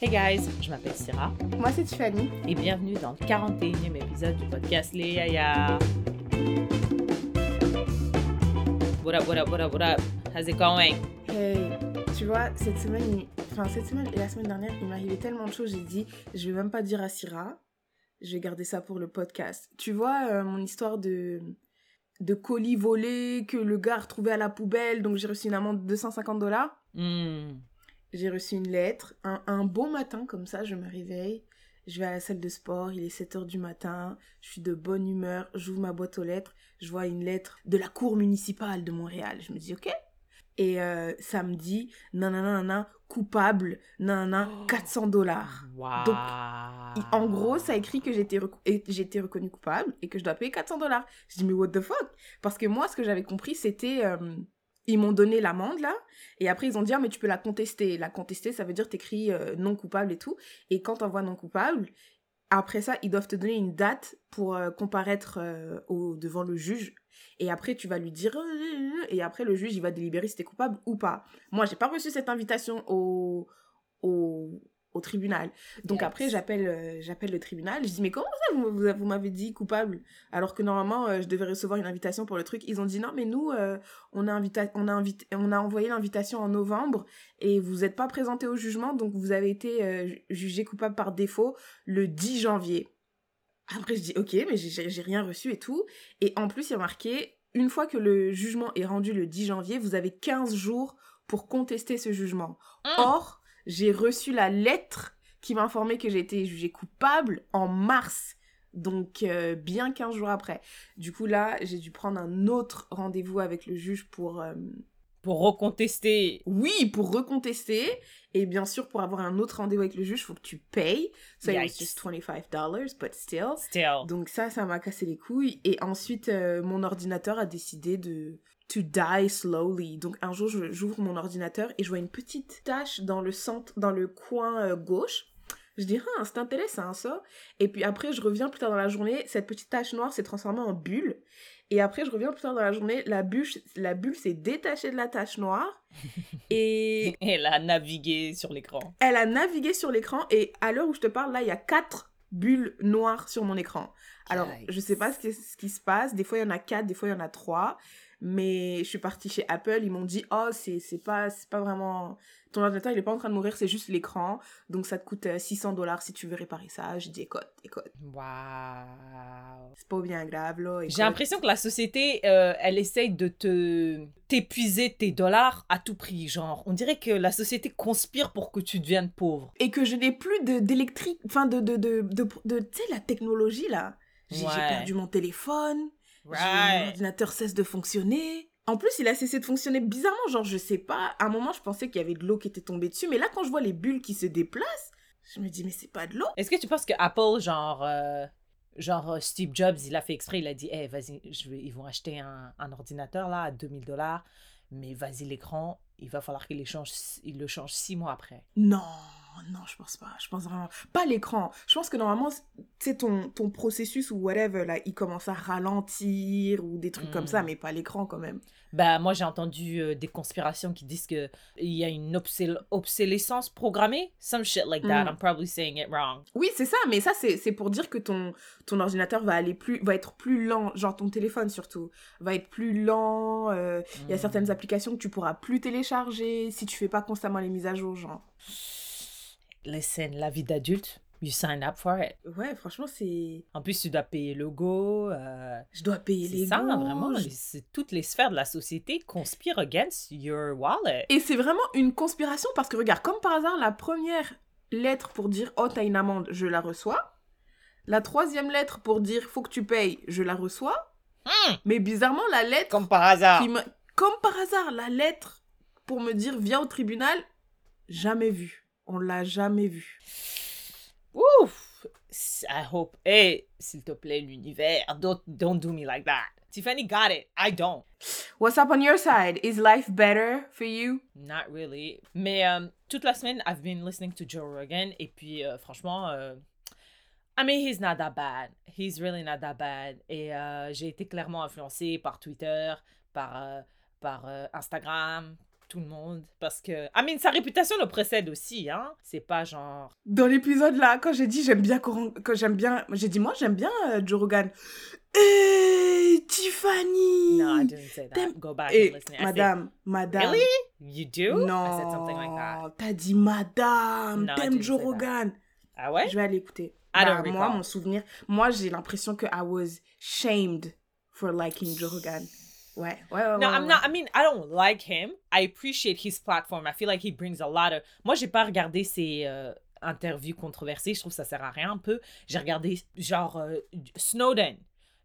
Hey guys, je m'appelle Syrah Moi, c'est Tiffany. et bienvenue dans le 41e épisode du podcast Les Yaya. What up, what up, what up, what up? How's it going? Hey, tu vois, cette semaine, enfin, cette semaine et la semaine dernière, il m'arrivait tellement de choses, j'ai dit, je vais même pas dire à Syrah, je vais garder ça pour le podcast. Tu vois, euh, mon histoire de, de colis volés que le gars a retrouvé à la poubelle, donc j'ai reçu une amende de 250 dollars. Hmm. J'ai reçu une lettre. Un, un beau matin, comme ça, je me réveille. Je vais à la salle de sport, il est 7h du matin. Je suis de bonne humeur. J'ouvre ma boîte aux lettres. Je vois une lettre de la cour municipale de Montréal. Je me dis, ok. Et euh, ça me dit, nanana, nanana, coupable, nanana, 400 dollars. Wow. Donc, En gros, ça écrit que été, reco- reconnue coupable et que je dois payer 400 dollars. Je dis, mais what the fuck? Parce que moi, ce que j'avais compris, c'était. euh, ils m'ont donné l'amende, là, et après, ils ont dit, ah, mais tu peux la contester. La contester, ça veut dire t'écris euh, non coupable et tout. Et quand t'envoies non coupable, après ça, ils doivent te donner une date pour euh, comparaître euh, devant le juge. Et après, tu vas lui dire, euh, et après, le juge, il va délibérer si t'es coupable ou pas. Moi, j'ai pas reçu cette invitation au, au, au tribunal. Donc après, j'appelle euh, j'appelle le tribunal. Je dis, mais comment ça, vous, vous, vous m'avez dit coupable? Alors que normalement, euh, je devais recevoir une invitation pour le truc. Ils ont dit, non, mais nous, euh, on, a invita on, a invité on a envoyé l'invitation en novembre et vous n'êtes pas présenté au jugement, donc vous avez été ju- jugé coupable par défaut le 10 janvier. Après, je dis, ok, mais j'ai- rien reçu et tout. Et en plus, il y a marqué, une fois que le jugement est rendu le 10 janvier, vous avez 15 jours pour contester ce jugement. Hmm. Or, j'ai reçu la lettre qui m'informait que été jugée coupable en mars. Donc, euh, bien 15 jours après. Du coup, là, j'ai dû prendre un autre rendez-vous avec le juge pour... euh, Pour recontester. oui, pour recontester. Et bien sûr, pour avoir un autre rendez-vous avec le juge, il faut que tu payes. So it was Yikes. just $25, but still. Still. Donc ça, ça m'a cassé les couilles. Et ensuite, euh, mon ordinateur a décidé de to die slowly. Donc un jour, j'ouvre mon ordinateur et je vois une petite tache dans le centre, dans le coin euh, gauche. Je dis, ah, c'est intéressant ça. Et puis après, je reviens plus tard dans la journée, cette petite tache noire s'est transformée en bulle. Et après, je reviens plus tard dans la journée, la bulle, la bulle s'est détachée de la tache noire. et Elle a navigué sur l'écran. elle a navigué sur l'écran et à l'heure où je te parle, là, il y a quatre bulles noires sur mon écran. Alors, Yikes. je sais pas ce qui, ce qui se passe. Des fois, il y en a quatre, des fois, il y en a trois. Mais je suis partie chez Apple, ils m'ont dit Oh, c'est c'est pas, c'est pas vraiment. Ton ordinateur, il est pas en train de mourir, c'est juste l'écran. Donc, ça te coûte euh, 600 dollars si tu veux réparer ça. Je dis Écoute, écoute, Wow. c'est pas bien grave, là. J'ai l'impression que la société, euh, elle essaye de te t'épuiser tes dollars à tout prix. Genre, on dirait que la société conspire pour que tu deviennes pauvre. Et que je n'ai plus d'électrique. Enfin, de. de, de, de, de- tu sais, la technologie, là. J'ai j'ai Ouais. perdu mon téléphone. J'ai- Mon ordinateur cesse de fonctionner. En plus, il a cessé de fonctionner bizarrement. Genre, je sais pas. À un moment, je pensais qu'il y avait de l'eau qui était tombée dessus. Mais là, quand je vois les bulles qui se déplacent, je me dis, mais c'est pas de l'eau. Est-ce que tu penses que Apple, genre, euh, genre euh, Steve Jobs, il a fait exprès, il a dit, hey, vas-y, je vais, ils vont acheter un, un ordinateur là à 2000 dollars, mais vas-y l'écran, il va falloir qu'il le change, il le change six mois après. Non, non, je pense pas. Je pense vraiment. Pas l'écran. Je pense que normalement, sais, ton, ton processus ou whatever, là, il commence à ralentir ou des trucs comme Mm. ça, mais pas l'écran quand même. Bah, moi, j'ai entendu euh, des conspirations qui disent que il y a une obsolescence programmée, some shit like that. Mm. I'm probably saying it wrong. Oui, c'est ça, mais ça, c'est c'est pour dire que ton, ton ordinateur va aller plus, va être plus lent, genre ton téléphone surtout, va être plus lent. euh, Il y a Mm. certaines applications que tu pourras plus télécharger si tu fais pas constamment les mises à jour, genre. Listen, la vie d'adulte, you sign up for it. Ouais, franchement, c'est. En plus, tu dois payer le go. euh, Je dois payer c'est les ça, gauges. vraiment. C'est toutes les sphères de la société conspirent against your wallet. Et c'est vraiment une conspiration parce que regarde, comme par hasard, la première lettre pour dire oh t'as une amende, je la reçois. La troisième lettre pour dire faut que tu payes, je la reçois. Hmm, Mais bizarrement, la lettre comme par hasard. qui me... comme par hasard, la lettre pour me dire viens au tribunal, jamais vue. On l'a jamais vue. Ouf! I hope. Hey, s'il te plaît, l'univers, don't, don't do me like that. Tiffany got it. I don't. What's up on your side? Is life better for you? Not really. Mais euh, toute la semaine, I've been listening to Joe Rogan. Et puis, euh, franchement, euh, I mean, he's not that bad. He's really not that bad. Et euh, j'ai été clairement influencée par Twitter, par, par Instagram, tout le monde parce que I mean sa réputation le précède aussi hein c'est pas genre Dans l'épisode là, quand j'ai dit j'aime bien quand j'aime bien, j'ai dit moi j'aime bien euh, Joe Rogan. Hey, Tiffany. no I didn't say that go back Eh, and listen I said, madame, madame. really? You do? Non. I said something like that T'as dit madame, No, I t'aimes Joe. Rogan. ah ouais? Je vais aller écouter. I Bah, don't moi, mon souvenir, moi j'ai l'impression que I was shamed for liking Joe Rogan. Ouais, ouais, ouais. No, ouais, I'm ouais. not. I mean, I don't like him. I appreciate his platform. I feel like he brings a lot of. Moi, j'ai pas regardé ses euh, interviews controversées. Je trouve que ça sert à rien un peu. J'ai regardé genre euh, Snowden.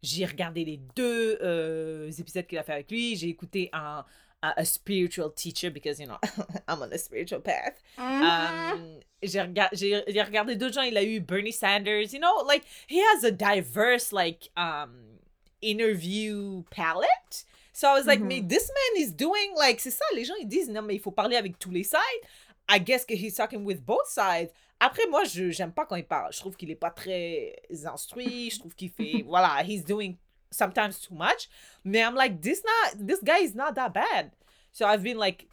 J'ai regardé les deux euh, épisodes qu'il a fait avec lui. J'ai écouté un, a spiritual teacher because you know I'm on a spiritual path. Um, j'ai rega- j'ai j'ai regardé d'autres gens. Il a eu Bernie Sanders. You know, like he has a diverse like um interview palette. So I was like, mais this man is doing like c'est ça. Les gens ils disent non mais il faut parler avec tous les sides. I guess que he's talking with both sides. Après moi je j'aime pas quand il parle. Je trouve qu'il est pas très instruit. Je trouve qu'il fait voilà he's doing sometimes too much. Mais I'm like this not this guy is not that bad. So I've been like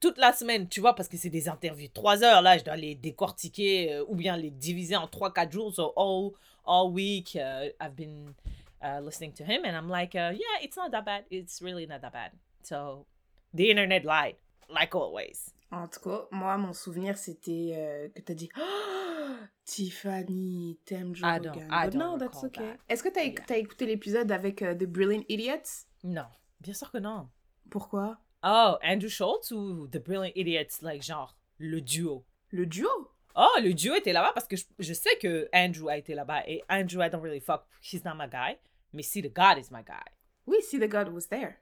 toute la semaine, tu vois, parce que c'est des interviews 3 heures, là, je dois les décortiquer euh, ou bien les diviser en 3-4 jours. So all, all week, uh, I've been uh, listening to him and I'm like, uh, yeah, it's not that bad. It's really not that bad. So the internet lied, like always. En tout cas, moi, mon souvenir, c'était euh, que t'as dit Oh, Tiffany, t'aimes Joe I don't- Rogan. I But don't no, that's okay. that. Est-ce que t'as éc- Yeah. écouté l'épisode avec euh, The Brilliant Idiots? Non, bien sûr que non. Pourquoi? Oh, Andrew Schultz ou The Brilliant Idiots, like genre le duo? Le duo? Oh, le duo était là-bas parce que je, je sais que Andrew a été là-bas et Andrew, I don't really fuck, he's not my guy. Mais See the God is my guy. Oui, See the God was there.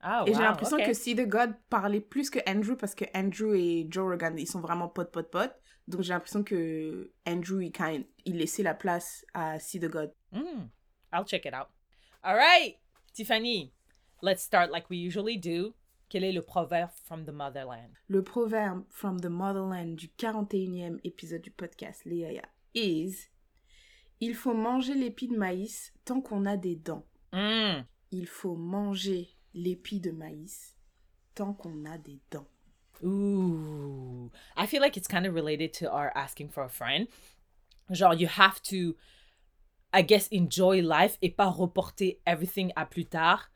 Ah, Et j'ai l'impression que See the God parlait plus que Andrew parce que Andrew et Joe Rogan, ils sont vraiment potes, potes, potes. Donc j'ai l'impression que Andrew, il, kind, il laissait la place à See the God. Mm, I'll check it out. All right, Tiffany, let's start like we usually do. Quel est le proverbe from the motherland? Le proverbe from the motherland du 41e épisode du podcast Léa is Il faut manger l'épi de maïs tant qu'on a des dents. Mm. Il faut manger l'épi de maïs tant qu'on a des dents. Ooh, I feel like it's kind of related to our asking for a friend. Genre, you have to, I guess, enjoy life et pas reporter everything à plus tard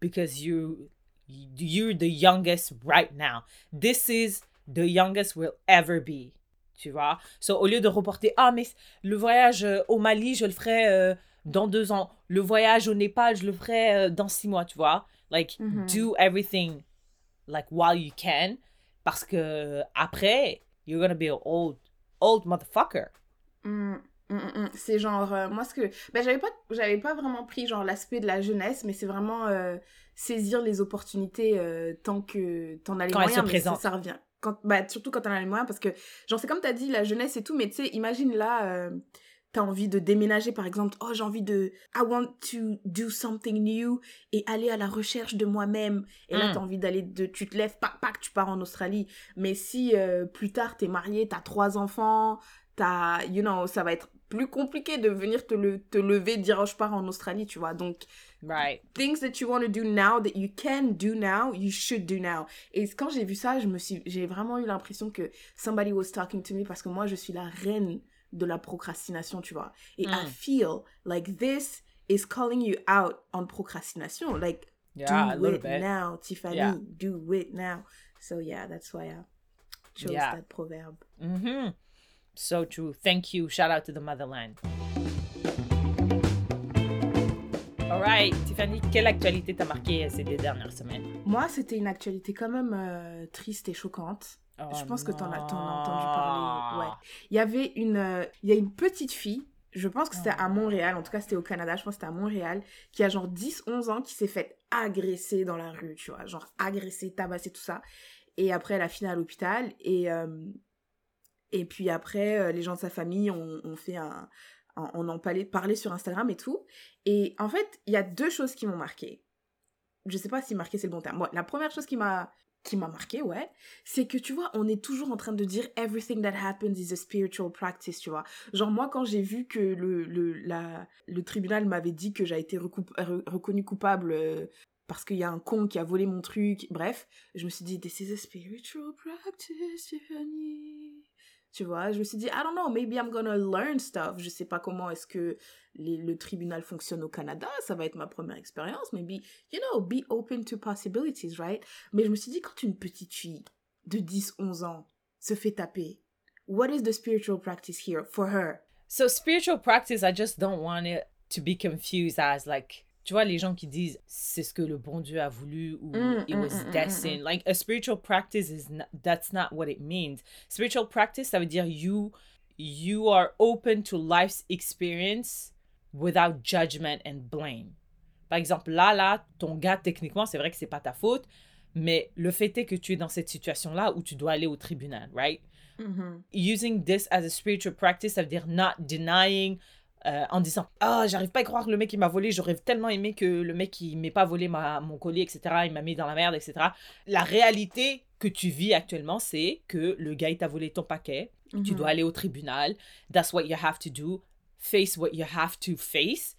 because you, you're the youngest right now. This is the youngest we'll ever be. Tu vois? So, au lieu de reporter, ah, mais le voyage euh, au Mali, je le ferai euh, dans deux ans. Le voyage au Népal, je le ferai euh, dans six mois, tu vois? Like, Mhm. do everything like while you can parce que après you're gonna be an old old motherfucker Mm, mm, mm. C'est genre, euh, moi, ce que. Ben, j'avais pas, j'avais pas vraiment pris, genre, l'aspect de la jeunesse, mais c'est vraiment euh, saisir les opportunités euh, tant que t'en as les Quand moyens. mais ça, ça revient. Quand, bah, surtout quand t'en as les moyens, parce que, genre, c'est comme t'as dit, la jeunesse et tout, mais tu sais, imagine là. euh, T'as envie de déménager, par exemple. Oh, j'ai envie de. I want to do something new et aller à la recherche de moi-même. Et là, Mm. t'as envie d'aller. De... Tu te lèves, pac, pac, tu pars en Australie. Mais si euh, plus tard, t'es marié, t'as trois enfants, t'as, you know, ça va être plus compliqué de venir te, le, te lever, dire oh, je pars en Australie, tu vois. Donc, right things that you want to do now, that you can do now, you should do now. Et quand j'ai vu ça, je me suis, j'ai vraiment eu l'impression que somebody was talking to me parce que moi, je suis la reine de la procrastination, tu vois. Et I Mm. feel like this is calling you out on procrastination. Like, yeah do it bit now, Tiffany. Yeah. Do it now. So yeah, that's why I chose Yeah. that proverb. Mhm. so true thank you shout out to the motherland all right Tiffany quelle actualité t'a marqué euh, ces deux dernières semaines? Moi, c'était une actualité quand même euh, triste et choquante. Oh Je pense que t'en as- t'en as entendu parler, ouais. Il y avait une, euh, il y a une petite fille, je pense que c'était à Oh. Montréal, en tout cas c'était au Canada, je pense que c'était à Montréal, qui a genre 10-11 ans, qui s'est fait agresser dans la rue, tu vois, genre agresser, tabasser, tout ça. Et après, elle a fini à l'hôpital, et, euh, et puis après, les gens de sa famille ont, ont fait un... On en parlait, sur Instagram et tout. Et en fait, il y a deux choses qui m'ont marqué. Je sais pas si marqué c'est le bon terme. La première chose qui m'a qui m'a marqué, ouais, c'est que tu vois, on est toujours en train de dire everything that happens is a spiritual practice, tu vois. Genre moi quand j'ai vu que le le la le tribunal m'avait dit que j'ai été recoup- re- reconnue coupable euh, parce qu'il y a un con qui a volé mon truc. Bref, je me suis dit, this is a spiritual practice. Tu vois, je me suis dit, I don't know, maybe I'm gonna learn stuff. Je sais pas comment est-ce que les- le tribunal fonctionne au Canada. Ça va être ma première expérience. Maybe, you know, be open to possibilities, right? Mais je me suis dit, quand une petite fille de 10, 11 ans se fait taper, what is the spiritual practice here for her? So spiritual practice, I just don't want it to be confused as like, tu vois, les gens qui disent c'est ce que le bon Dieu a voulu ou Mm, it mm, was mm, mm, destined. Like a spiritual practice is not, that's not what it means. Spiritual practice, ça veut dire you you are open to life's experience without judgment and blame. Par exemple, là, là, ton gars, techniquement, c'est vrai que c'est pas ta faute, mais le fait est que tu es dans cette situation-là où tu dois aller au tribunal, right? using this as a spiritual practice, ça veut dire not denying, euh, en disant Ah, j'arrive pas à croire que le mec il m'a volé, j'aurais tellement aimé que le mec il m'ait pas volé ma, mon collier, etc. Il m'a mis dans la merde, etc. La réalité que tu vis actuellement, c'est que le gars il t'a volé ton paquet, tu Mhm. dois aller au tribunal, that's what you have to do, face what you have to face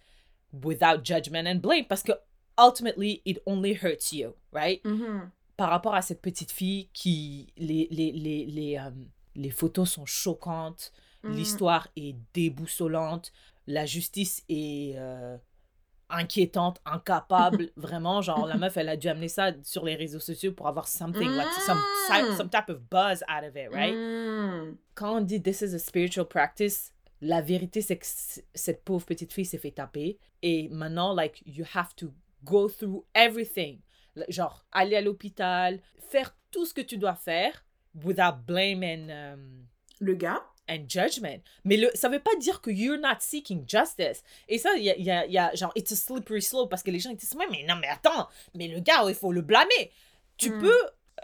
without judgment and blame, parce que ultimately it only hurts you, right? Mhm. par rapport à cette petite fille qui les les les les, euh, les photos sont choquantes Mhm. l'histoire est déboussolante la justice est euh, inquiétante incapable vraiment genre la meuf elle a dû amener ça sur les réseaux sociaux pour avoir something like some Mm. some type of buzz out of it right? Mm. quand on dit this is a spiritual practice, la vérité c'est que cette pauvre petite fille s'est fait taper et maintenant like you have to go through everything. Genre aller à l'hôpital, faire tout ce que tu dois faire without blame and um, Le gars and judgment. Mais le, ça veut pas dire que you're not seeking justice. Et ça, il y a, il y a- il y a, genre, it's a slippery slope parce que les gens ils disent, Ouais, mais non, mais attends, mais le gars, il faut le blâmer. Tu Mm. peux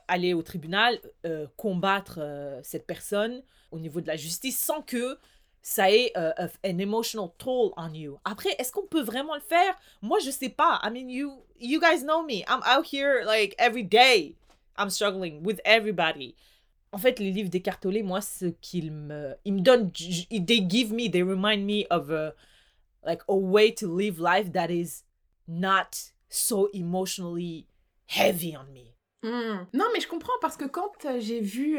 aller au tribunal, euh, combattre euh, cette personne au niveau de la justice sans que ça ait euh, an emotional toll on you. Après, est-ce qu'on peut vraiment le faire? Moi, je sais pas. I mean, you, you guys know me. I'm out here, like, every day. I'm struggling with everybody. En fait, les livres d'écartolés, moi, ce qu'ils me... Ils me donnent... They give me, they remind me of a, like, a way to live life that is not so emotionally heavy on me. Mm. Non, mais je comprends parce que quand euh, j'ai vu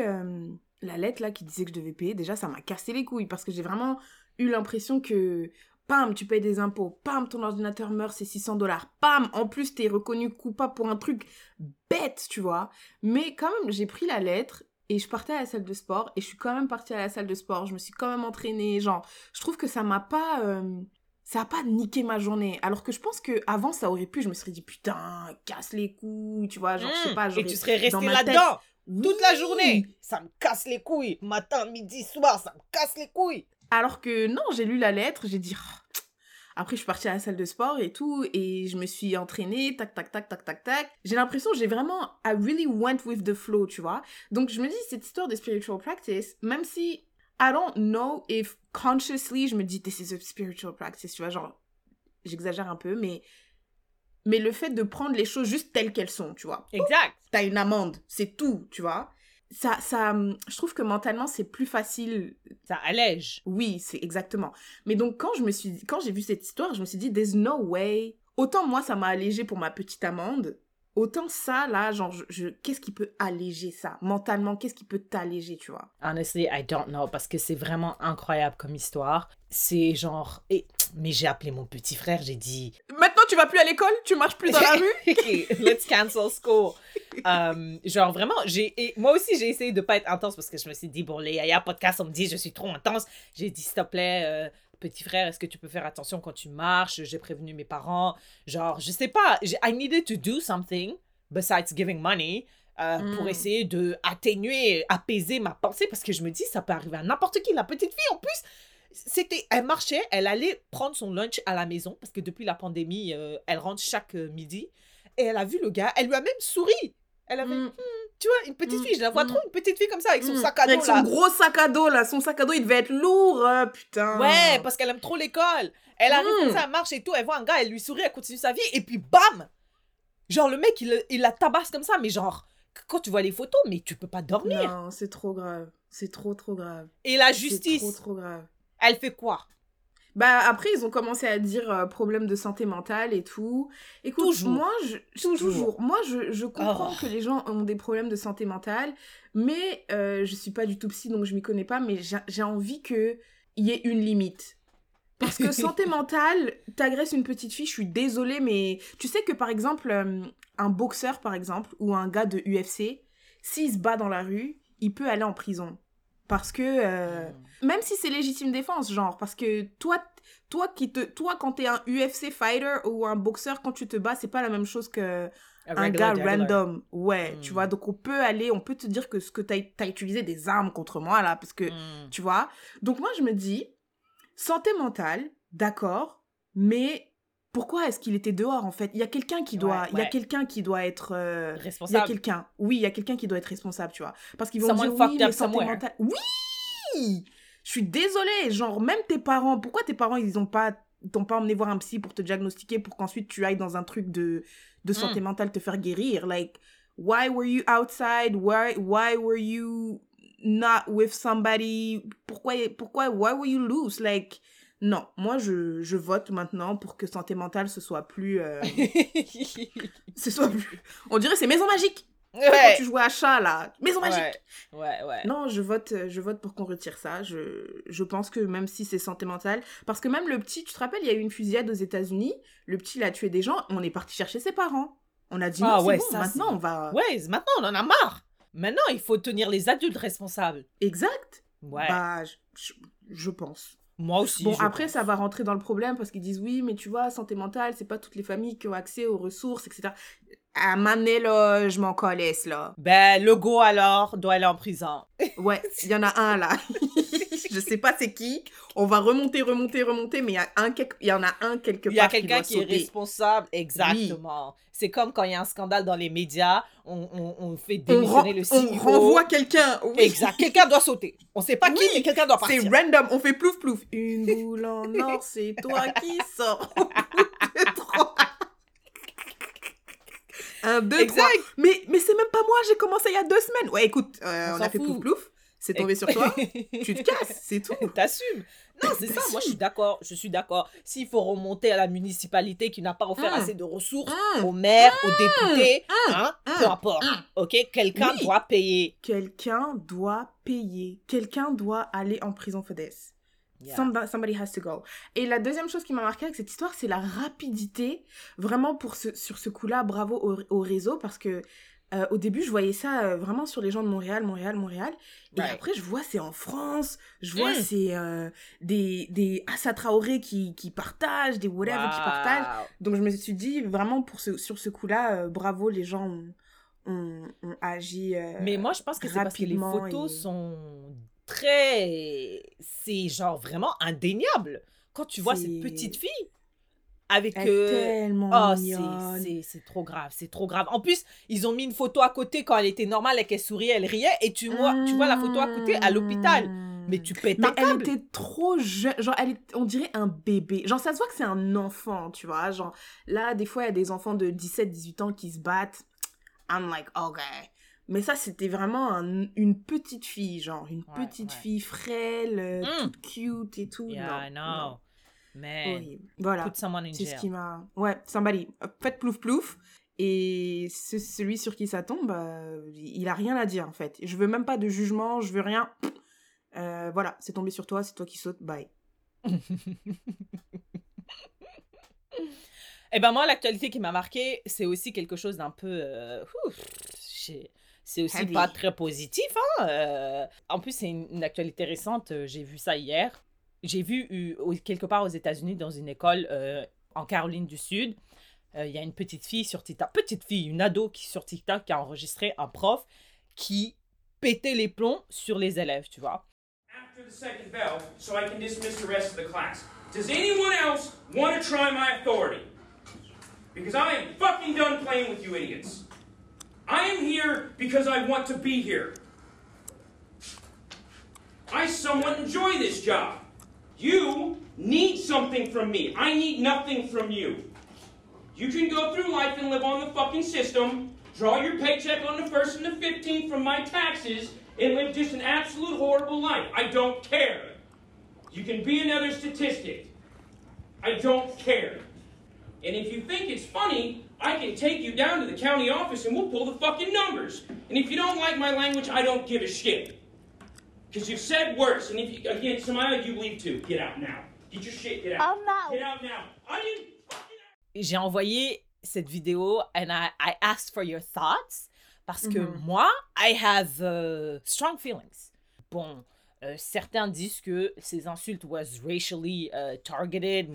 la lettre là qui disait que je devais payer, déjà ça m'a cassé les couilles parce que j'ai vraiment eu l'impression que pam, tu payes des impôts, pam, ton ordinateur meurt, c'est 600 dollars, pam, en plus t'es reconnu coupable pour un truc bête, tu vois. Mais quand même, j'ai pris la lettre et je partais à la salle de sport et je suis quand même partie à la salle de sport, je me suis quand même entraînée, genre, je trouve que ça m'a pas. euh, ça a pas niqué ma journée. Alors que je pense que avant ça aurait pu, je me serais dit putain, casse les couilles, tu vois, genre, je sais Mm. pas, Et tu serais resté ma tête- là-dedans toute la journée. Ça me casse les couilles. Matin, midi, soir, ça me casse les couilles. Alors que non, j'ai lu la lettre, j'ai dit. Ah. Après, je suis partie à la salle de sport et tout, et je me suis entraînée, tac, tac, tac, tac, tac, tac. J'ai l'impression j'ai vraiment. I really went with the flow, tu vois. Donc, je me dis, cette histoire de spiritual practice, même si I don't know if consciously, je me dis, this is a spiritual practice, tu vois, genre, j'exagère un peu, mais. Mais le fait de prendre les choses juste telles qu'elles sont, tu vois. Exact. T'as une amende, c'est tout, tu vois. Ça, ça, je trouve que mentalement, c'est plus facile Ça allège. oui, c'est exactement. Mais donc quand je me suis quand j'ai vu cette histoire, je me suis dit there's no way. Autant moi ça m'a allégé pour ma petite amende, autant ça là genre je, je- qu'est-ce qui peut alléger ça? Mentalement, qu'est-ce qui peut t'alléger, tu vois? Honestly, I don't know parce que c'est vraiment incroyable comme histoire. C'est genre et mais j'ai appelé mon petit frère, j'ai dit tu vas plus à l'école, tu marches plus dans la rue? Let's cancel school. Um, genre vraiment, j'ai moi aussi j'ai essayé de pas être intense parce que je me suis dit bon les Yaya podcast on me dit je suis trop intense. J'ai dit s'il te plaît euh, petit frère, est-ce que tu peux faire attention quand tu marches? J'ai prévenu mes parents. Genre je sais pas, I needed to do something besides giving money. euh, pour Mm. essayer de atténuer, apaiser ma pensée parce que je me dis ça peut arriver à n'importe qui. La petite fille en plus, c'était, elle marchait, elle allait prendre son lunch à la maison parce que depuis la pandémie, euh, elle rentre chaque euh, midi et elle a vu le gars, elle lui a même souri. Elle avait, Mm. Hmm, tu vois, une petite Mm, fille, je la vois mm. trop, une petite fille comme ça avec son Mm. sac à dos Avec là. son gros sac à dos là, son sac à dos il devait être lourd, euh, putain. Ouais, parce qu'elle aime trop l'école. Elle arrive Mm. comme ça, elle marche et tout, elle voit un gars, elle lui sourit, elle continue sa vie et puis bam Genre le mec, il, il la tabasse comme ça, mais genre, quand tu vois les photos, mais tu peux pas dormir. Non, c'est trop grave. C'est trop trop grave. Et la C'est justice, trop trop grave. Elle fait quoi? Bah après, ils ont commencé à dire euh, problème de santé mentale et tout. Écoute, Toujours. moi, je, Toujours. toujours. Moi, je, je comprends Oh. que les gens ont des problèmes de santé mentale, mais euh, je suis pas du tout psy, donc je m'y connais pas, mais j'ai envie que y ait une limite. Parce que santé mentale, t'agresses une petite fille, je suis désolée, mais tu sais que par exemple, euh, un boxeur, par exemple, ou un gars de UFC, s'il se bat dans la rue, il peut aller en prison. Parce que, euh, Mm. même si c'est légitime défense, genre, parce que toi, toi, qui te, toi quand t'es un UFC fighter ou un boxeur, quand tu te bats, c'est pas la même chose que un gars random. Ouais, tu Mm. vois, donc on peut aller, on peut te dire que ce que t'as as utilisé des armes contre moi, là, parce que, Mm. tu vois. Donc moi, je me dis, santé mentale, d'accord, mais pourquoi est-ce qu'il était dehors, en fait? Il y a quelqu'un qui doit, Ouais, y a quelqu'un qui doit être... euh, il y a Responsable. quelqu'un, oui, il y a quelqu'un qui doit être responsable, tu vois. Parce qu'ils vont dire, oui, mais santé mentale... Oui Je suis désolée, genre, même tes parents, pourquoi tes parents, ils ont pas t'ont pas emmené voir un psy pour te diagnostiquer pour qu'ensuite tu ailles dans un truc de, de santé Mm. mentale te faire guérir? Like, why were you outside? Why, why were you not with somebody? Pourquoi, pourquoi, why were you loose? Like, non, moi je, je vote maintenant pour que santé mentale ce soit plus. euh, ce soit plus. On dirait c'est maison magique. Quand ouais. tu jouais à chat là, maison magique. ouais. Ouais, ouais. Non, je vote, je vote pour qu'on retire ça. Je, je pense que même si c'est santé mentale, parce que même le petit, tu te rappelles, il y a eu une fusillade aux États-Unis. Le petit, il a tué des gens. On est parti chercher ses parents. On a dit Ah non, ouais, bon. ça, maintenant, on va. Ouais, maintenant on en a marre. Maintenant, il faut tenir les adultes responsables. Exact. Ouais. Bah, je pense. Moi aussi. bon, après, pense. ça va rentrer dans le problème parce qu'ils disent oui, mais tu vois, santé mentale, c'est pas toutes les familles qui ont accès aux ressources, etc. À m'amener là, je m'en calisse là. Ben, le go alors doit aller en prison. Ouais, il y en a un là. je sais pas c'est qui. On va remonter, remonter, remonter, mais il y, a un quelque- il y en a un quelque part. Il y a quelqu'un qui, est responsable, exactement. C'est comme quand il y a un scandale dans les médias, on, on, on fait On, démissionner le on CEO. renvoie quelqu'un. oui. Exact. Quelqu'un doit sauter. On sait pas qui, mais quelqu'un doit C'est partir. random, on fait plouf plouf. Une boule en or, c'est toi qui sors. Un, deux, Exact. trois. Mais, mais c'est même pas moi, j'ai commencé il y a deux semaines. Ouais, écoute, euh, On a fait fout. plouf plouf. C'est tombé sur toi. tu te casses, c'est tout. T'assumes. Non, c'est ça. Moi, je suis d'accord. Je suis d'accord. S'il faut remonter à la municipalité qui n'a pas offert Mm. assez de ressources, au maire, aux députés, hein, Mm. peu importe. Ok, quelqu'un Oui. doit payer. Quelqu'un doit payer. Quelqu'un doit aller en prison for this. Yeah. Somebody, somebody has to go. Et la deuxième chose qui m'a marqué avec cette histoire, c'est la rapidité. Vraiment, pour ce, sur ce coup-là, bravo au, au réseau, parce que euh, au début, je voyais ça euh, vraiment sur les gens de Montréal, Montréal, Montréal. Et Right. après, je vois c'est en France. Je vois Mm. c'est euh, des, des Assa Traoré qui, qui partagent, des whatever qui partagent. Donc, je me suis dit, vraiment, pour ce, sur ce coup-là, bravo, les gens ont, ont, ont agi. Mais moi, je pense que c'est parce que les photos et- sont très. C'est genre vraiment indéniable. Quand tu vois cette petite fille avec. Elle euh, tellement Oh, c'est- c'est c'est trop grave, c'est trop grave. En plus, ils ont mis une photo à côté quand elle était normale et qu'elle souriait, elle riait, et tu vois, tu vois la photo à côté à l'hôpital. Mais tu pètes Mais un elle câble. était trop jeune. Genre, elle est, on dirait un bébé. Genre, ça se voit que c'est un enfant, tu vois. Genre, là, des fois, il y a des enfants de 17, 18 ans qui se battent. I'm like, ok. Mais ça, c'était vraiment un- une petite fille, genre, une Ouais, petite ouais. fille frêle, euh, Mm. toute cute et tout. Yeah, I non, know. non, Man, horrible. Voilà. put someone in C'est ce jail. qui m'a. Ouais, somebody. Faites plouf plouf. Et ce- celui sur qui ça tombe, euh, il a rien à dire en fait. Je veux même pas de jugement, je veux rien. Euh, voilà, c'est tombé sur toi, c'est toi qui sautes, bye. Eh ben moi, l'actualité qui m'a marqué, c'est aussi quelque chose d'un peu... euh, c'est aussi Heavy. pas très positif. Hein? euh. en plus, c'est une, une actualité récente. J'ai vu ça hier. J'ai vu euh, quelque part aux États-Unis, dans une école euh, en Caroline du Sud, euh, il y a une petite fille sur TikTok, petite fille, une ado qui sur TikTok qui a enregistré un prof qui pétait les plombs sur les élèves, tu vois. after the second bell so I can dismiss the rest of the class. Does anyone else want to try my authority? Because I am fucking done playing with you idiots. I am here because I want to be here. I somewhat enjoy this job. You need something from me. I need nothing from you. You can go through life and live on the fucking system, draw your paycheck on the 1st and the 15th from my taxes, and live just an absolute horrible life. I don't care. You can be another statistic. I don't care. And if you think it's funny, I can take you down to the county office and we'll pull the fucking numbers. And if you don't like my language, I don't give a shit. Because you've said worse. And if you, again, Samaya, you leave too. Get out now. Get your shit, get out. I'm not. Get out now. I didn't fucking J'ai envoyé cette vidéo and I, I asked for your thoughts parce que Mhm. moi, I have uh, strong feelings. Bon, euh, certains disent que ces insultes was racially uh, targeted,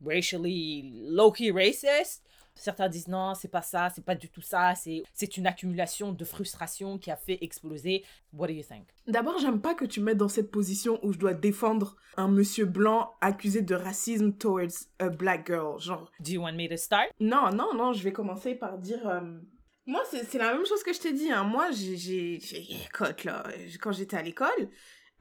racially low-key racist. Certains disent non, c'est pas ça, c'est pas du tout ça, c'est c'est une accumulation de frustration qui a fait exploser. What do you think? D'abord, j'aime pas que tu me mettes dans cette position où je dois défendre un monsieur blanc accusé de racisme towards a black girl. Genre, Do you want me to start? non, non, non, je vais commencer par dire. euh, Moi, c'est c'est la même chose que je t'ai dit. Hein. Moi, j'ai- Écoute, là, quand j'étais à l'école,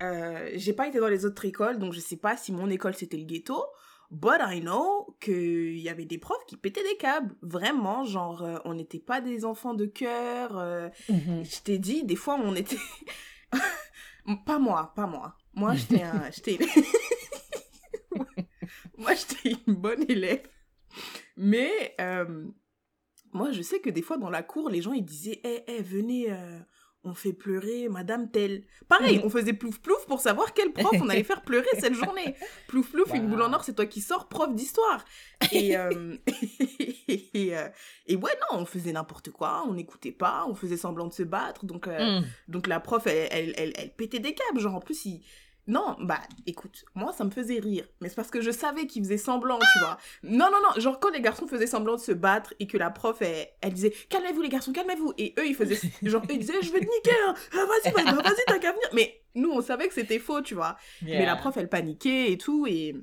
euh, j'ai pas été dans les autres écoles, donc je sais pas si mon école c'était le ghetto. But I know qu'il y avait des profs qui pétaient des câbles. Vraiment, genre, euh, on n'était pas des enfants de cœur. euh, je t'ai dit, des fois, on était. pas moi, pas moi. Moi, j'étais un. moi, j'étais une bonne élève. Mais. euh, moi, je sais que des fois, dans la cour, les gens, ils disaient Hé, hé, venez, euh, on fait pleurer Madame telle. Pareil, on faisait plouf plouf pour savoir quel prof on allait faire pleurer cette journée. Plouf plouf, une boule en or, c'est toi qui sors, prof d'histoire. Et, euh, et, euh, et ouais, non, on faisait n'importe quoi, on n'écoutait pas, on faisait semblant de se battre. Donc, euh, Mm. donc la prof, elle, elle, elle, elle pétait des câbles. Genre, en plus, il. Non, bah, écoute, moi, ça me faisait rire. Mais c'est parce que je savais qu'ils faisaient semblant, tu vois. Non, non, non. Genre, quand les garçons faisaient semblant de se battre et que la prof, elle, elle disait Calmez-vous, les garçons, calmez-vous. Et eux, ils faisaient. Genre, eux, ils disaient Je vais te niquer, hein. Ah, Vas-y, vas-y, bah, vas-y, t'as qu'à venir. Mais nous, on savait que c'était faux, tu vois. Mais la prof, elle paniquait et tout. Et.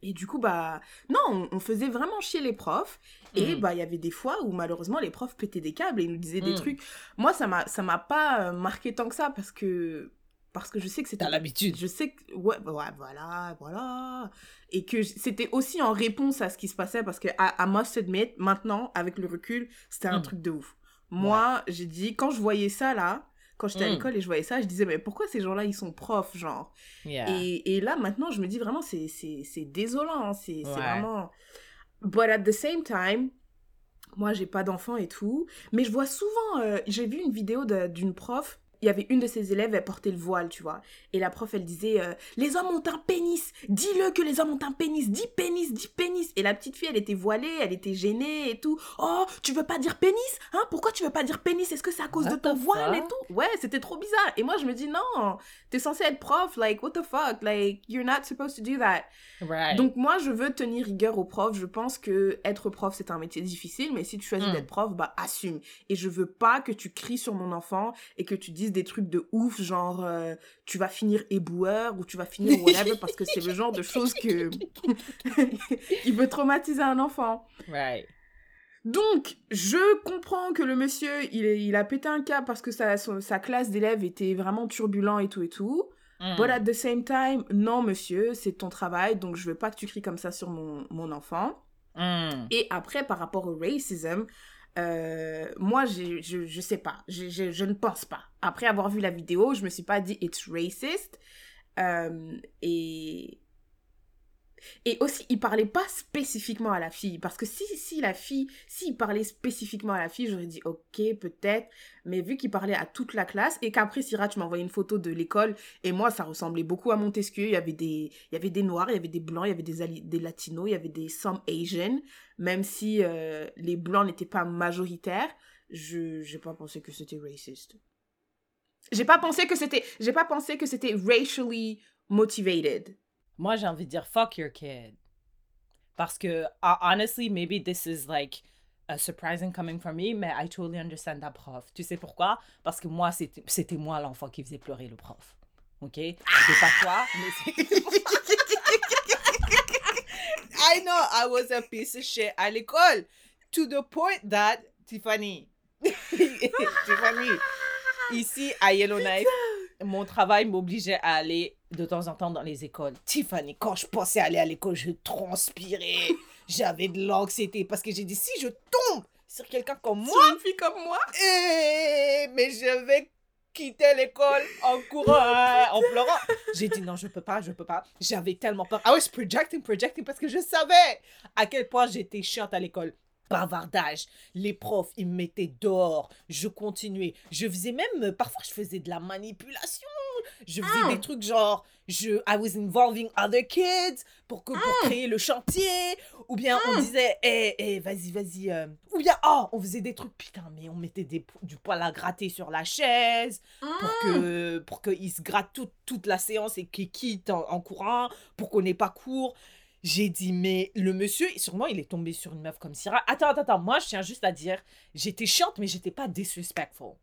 Et du coup, bah, non, on, on faisait vraiment chier les profs. Et Mm. bah, il y avait des fois où malheureusement les profs pétaient des câbles et ils nous disaient des Mm. trucs. Moi, ça m'a, ça m'a pas euh, marqué tant que ça parce que, parce que je sais que c'était. T'as l'habitude. Je sais que. Ouais, bah, ouais, voilà, voilà. Et que c'était aussi en réponse à ce qui se passait parce que, à, à must admit, maintenant, avec le recul, c'était un Mm. truc de ouf. Moi, j'ai dit, quand je voyais ça là, quand j'étais à Mm. l'école et je voyais ça, je disais, mais pourquoi ces gens-là, ils sont profs, genre? Yeah. et, et là, maintenant, je me dis vraiment, c'est, désolant. hein, C'est, Ouais. vraiment. But at the same time, moi, j'ai pas d'enfant et tout. Mais je vois souvent. euh, j'ai vu une vidéo d'une prof. Il y avait une de ses élèves, elle portait le voile, tu vois. Et la prof, elle disait euh, Les hommes ont un pénis Dis-le que les hommes ont un pénis Dis pénis, dis pénis Et la petite fille, elle était voilée, elle était gênée et tout. Oh, tu veux pas dire pénis Hein? Pourquoi tu veux pas dire pénis? Est-ce que c'est à cause What de ton voile et tout? Ouais, c'était trop bizarre. Et moi, je me dis Non, t'es censé être prof, like, what the fuck? Like, you're not supposed to do that. Right. Donc moi, je veux tenir rigueur aux profs. Je pense que être prof, c'est un métier difficile, mais si tu choisis Mm. d'être prof, bah assume. Et je veux pas que tu cries sur mon enfant et que tu dises des trucs de ouf, genre euh, tu vas finir éboueur ou tu vas finir whatever, parce que c'est le genre de choses que qui peut traumatiser un enfant. right. Donc, je comprends que le monsieur, il, est- il a pété un câble parce que sa, classe d'élèves était vraiment turbulent et tout et tout. Mm. But at the same time, non, monsieur, c'est ton travail, donc je veux pas que tu cries comme ça sur mon, mon enfant. Mm. Et après, par rapport au racism, euh, moi, j'ai- je, je sais pas. Je, je, je ne pense pas. Après avoir vu la vidéo, je me suis pas dit it's racist. Euh, et. Et aussi, il parlait pas spécifiquement à la fille. Parce que si, si la fille, s'il parlait spécifiquement à la fille, j'aurais dit ok, peut-être. Mais vu qu'il parlait à toute la classe et qu'après, Syrah, tu envoyé une photo de l'école et moi, ça ressemblait beaucoup à Montesquieu. Il y avait des, il y avait des noirs, il y avait des blancs, il y avait des, des latinos, il y avait des some Asian. Même si euh, les blancs n'étaient pas majoritaires, je j'ai pas pensé que c'était raciste. J'ai pas pensé que c'était, j'ai pas pensé que c'était racially motivated. Moi, j'ai envie de dire fuck your kid. Parce que, uh, honestly, maybe this is like a surprising coming from me, mais I totally understand that prof. Tu sais pourquoi? Parce que moi, c'était c'était moi l'enfant qui faisait pleurer le prof. OK? C'est pas toi, mais. I know I was a piece of shit à l'école. To the point that, Tiffany, Tiffany, ici à Yellowknife, mon travail m'obligeait à aller de temps en temps dans les écoles. Tiffany, quand je pensais aller à l'école, je transpirais. J'avais de l'anxiété parce que j'ai dit si je tombe sur quelqu'un comme moi, Sur une fille comme moi, eh, mais je vais quitter l'école en courant, en pleurant. J'ai dit non, je peux pas, je peux pas. J'avais tellement peur. I was projecting, projecting parce que je savais à quel point j'étais chiante à l'école. Bavardage. Les profs, ils me mettaient dehors. Je continuais. Je faisais même, parfois, je faisais de la manipulation. Je faisais Ah. des trucs genre, je, I was involving other kids pour, que, pour Ah. créer le chantier. Ou bien on disait, hé, hé, vas-y, vas-y. euh. Ou bien, oh, on faisait des trucs, putain, mais on mettait des, du poil à gratter sur la chaise pour Ah. que pour qu'ils se grattent toute, toute la séance et qu'ils quittent en, en courant pour qu'on n'ait pas cours. J'ai dit, mais le monsieur, sûrement, il est tombé sur une meuf comme Syrah. Attends, attends, attends. Moi, je tiens juste à dire, j'étais chiante, mais j'étais pas disrespectful.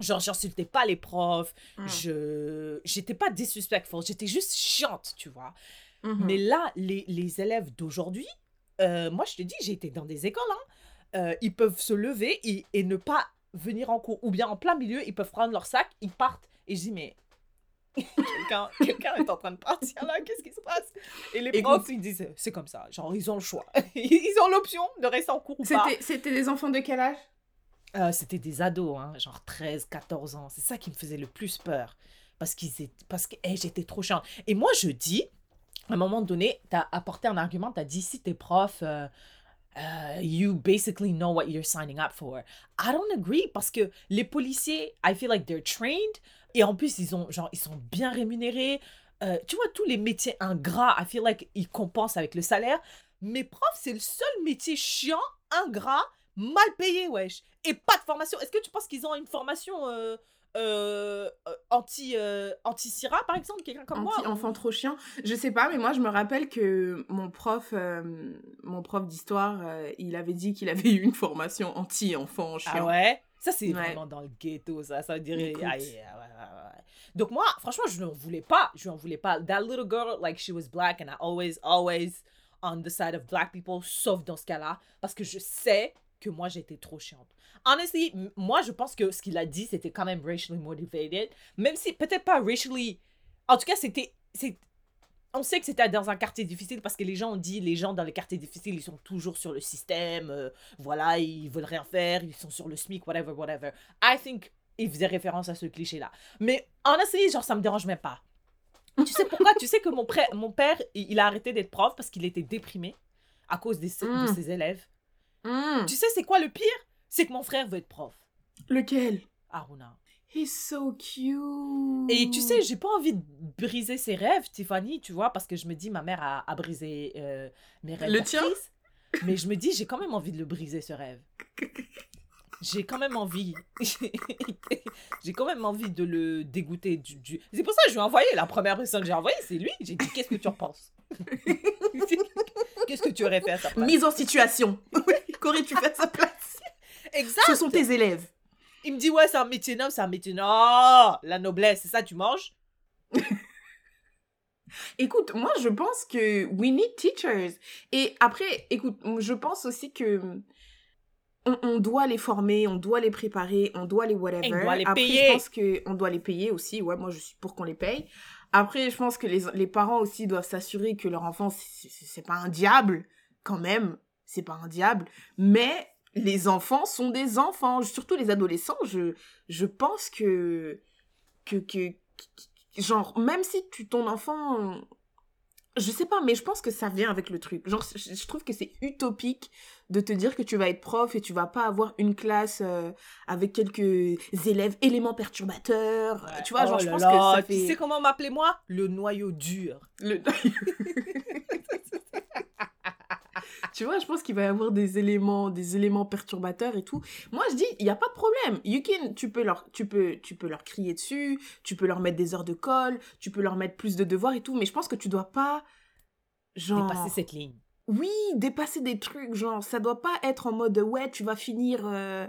Genre, j'insultais pas les profs. Mm. Je... J'étais pas disrespectful. J'étais juste chiante, tu vois. Mhm. Mais là, les, les élèves d'aujourd'hui, euh, moi, je te dis, j'ai été dans des écoles, hein, euh, ils peuvent se lever et, et ne pas venir en cours. Ou bien en plein milieu, ils peuvent prendre leur sac, ils partent. Et je dis, mais quelqu'un quelqu'un est en train de partir là, qu'est-ce qui se passe? Et les profs, ils disent, c'est comme ça. Genre, ils ont le choix. ils ont l'option de rester en cours ou pas. C'était des enfants de quel âge? Euh, C'était des ados, hein, genre 13, 14 ans. C'est ça qui me faisait le plus peur. Parce qu'ils parce que hey, j'étais trop chiante. Et moi, je dis, à un moment donné, tu as apporté un argument, tu as dit, si t'es prof, euh, euh, you basically know what you're signing up for. I don't agree parce que les policiers, I feel like they're trained et en plus, ils, ont, ils sont bien rémunérés. Euh, tu vois, tous les métiers ingrats, I feel like ils compensent avec le salaire. Mais prof, c'est le seul métier chiant, ingrat, mal payé, wesh. Et pas de formation. Est-ce que tu penses qu'ils ont une formation euh, euh, euh, anti, euh, anti-Syrah, par exemple Quelqu'un comme moi Anti-enfant trop chiant. Je sais pas, mais moi je me rappelle que mon prof, euh, mon prof d'histoire, il avait dit qu'il avait eu une formation anti-enfant chiant. Ah ouais? Ça, c'est Ouais. vraiment dans le ghetto, ça. Ça dirait. Ouais, ouais. Donc, moi, franchement, je n'en voulais pas. Je n'en voulais pas. That little girl, like, she was black, and I always, always on the side of black people, sauf dans ce cas-là, parce que je sais que moi, j'étais trop chiante. Honestly, moi, je pense que ce qu'il a dit, c'était quand même racially motivated, même si peut-être pas racially. En tout cas, c'était. c'est- On sait que c'était dans un quartier difficile parce que les gens ont dit les gens dans les quartiers difficiles ils sont toujours sur le système, euh, voilà, ils veulent rien faire, ils sont sur le SMIC, whatever, whatever. I think il faisait référence à ce cliché-là. Mais honestly, genre, ça me dérange même pas. Tu sais pourquoi? Tu sais que mon, mon père, il, a arrêté d'être prof parce qu'il était déprimé à cause des, de Mm. ses élèves. Hmm. Tu sais, c'est quoi le pire? C'est que mon frère veut être prof. Lequel? Aruna. He's so cute. Et tu sais, j'ai pas envie de briser ses rêves, Tiffany, tu vois, parce que je me dis, ma mère a, a brisé euh, mes rêves. Le tien? Mais je me dis, j'ai quand même envie de le briser, ce rêve. J'ai quand même envie. j'ai quand même envie de le dégoûter du. du- C'est pour ça que je lui ai envoyé. La première personne que j'ai envoyée, c'est lui. J'ai dit, qu'est-ce que tu en penses Qu'est-ce que tu aurais fait à sa place? Mise en situation. Qu'aurais-tu fait à sa place Exact. Ce sont tes élèves. Il me dit, ouais, c'est un métier noble, c'est un métier noble. Oh, la noblesse, c'est ça, tu manges? Écoute, moi je pense que we need teachers. Et après, écoute, je pense aussi que on, on doit les former, on doit les préparer, on doit les whatever. Et on doit les après, payer. je pense que on doit les payer aussi. Ouais, moi je suis pour qu'on les paye. Après, je pense que les, les parents aussi doivent s'assurer que leur enfant c'est- pas un diable quand même, c'est pas un diable, mais les enfants sont des enfants, surtout les adolescents. Je je pense que que que genre même si tu ton enfant je sais pas mais je pense que ça vient avec le truc genre je, trouve que c'est utopique de te dire que tu vas être prof et tu vas pas avoir une classe euh, avec quelques élèves éléments perturbateurs Ouais. tu vois genre Oh je là pense là, que ça Tu sais comment m'appeler moi? Le noyau dur. le- tu vois je pense qu'il va y avoir des éléments des éléments perturbateurs et tout. Moi je dis il y a pas de problème. You can tu peux leur tu peux tu peux leur crier dessus tu peux leur mettre des heures de colle tu peux leur mettre plus de devoirs et tout mais je pense que tu dois pas genre Dépasser cette ligne. oui dépasser des trucs genre ça doit pas être en mode ouais tu vas finir euh,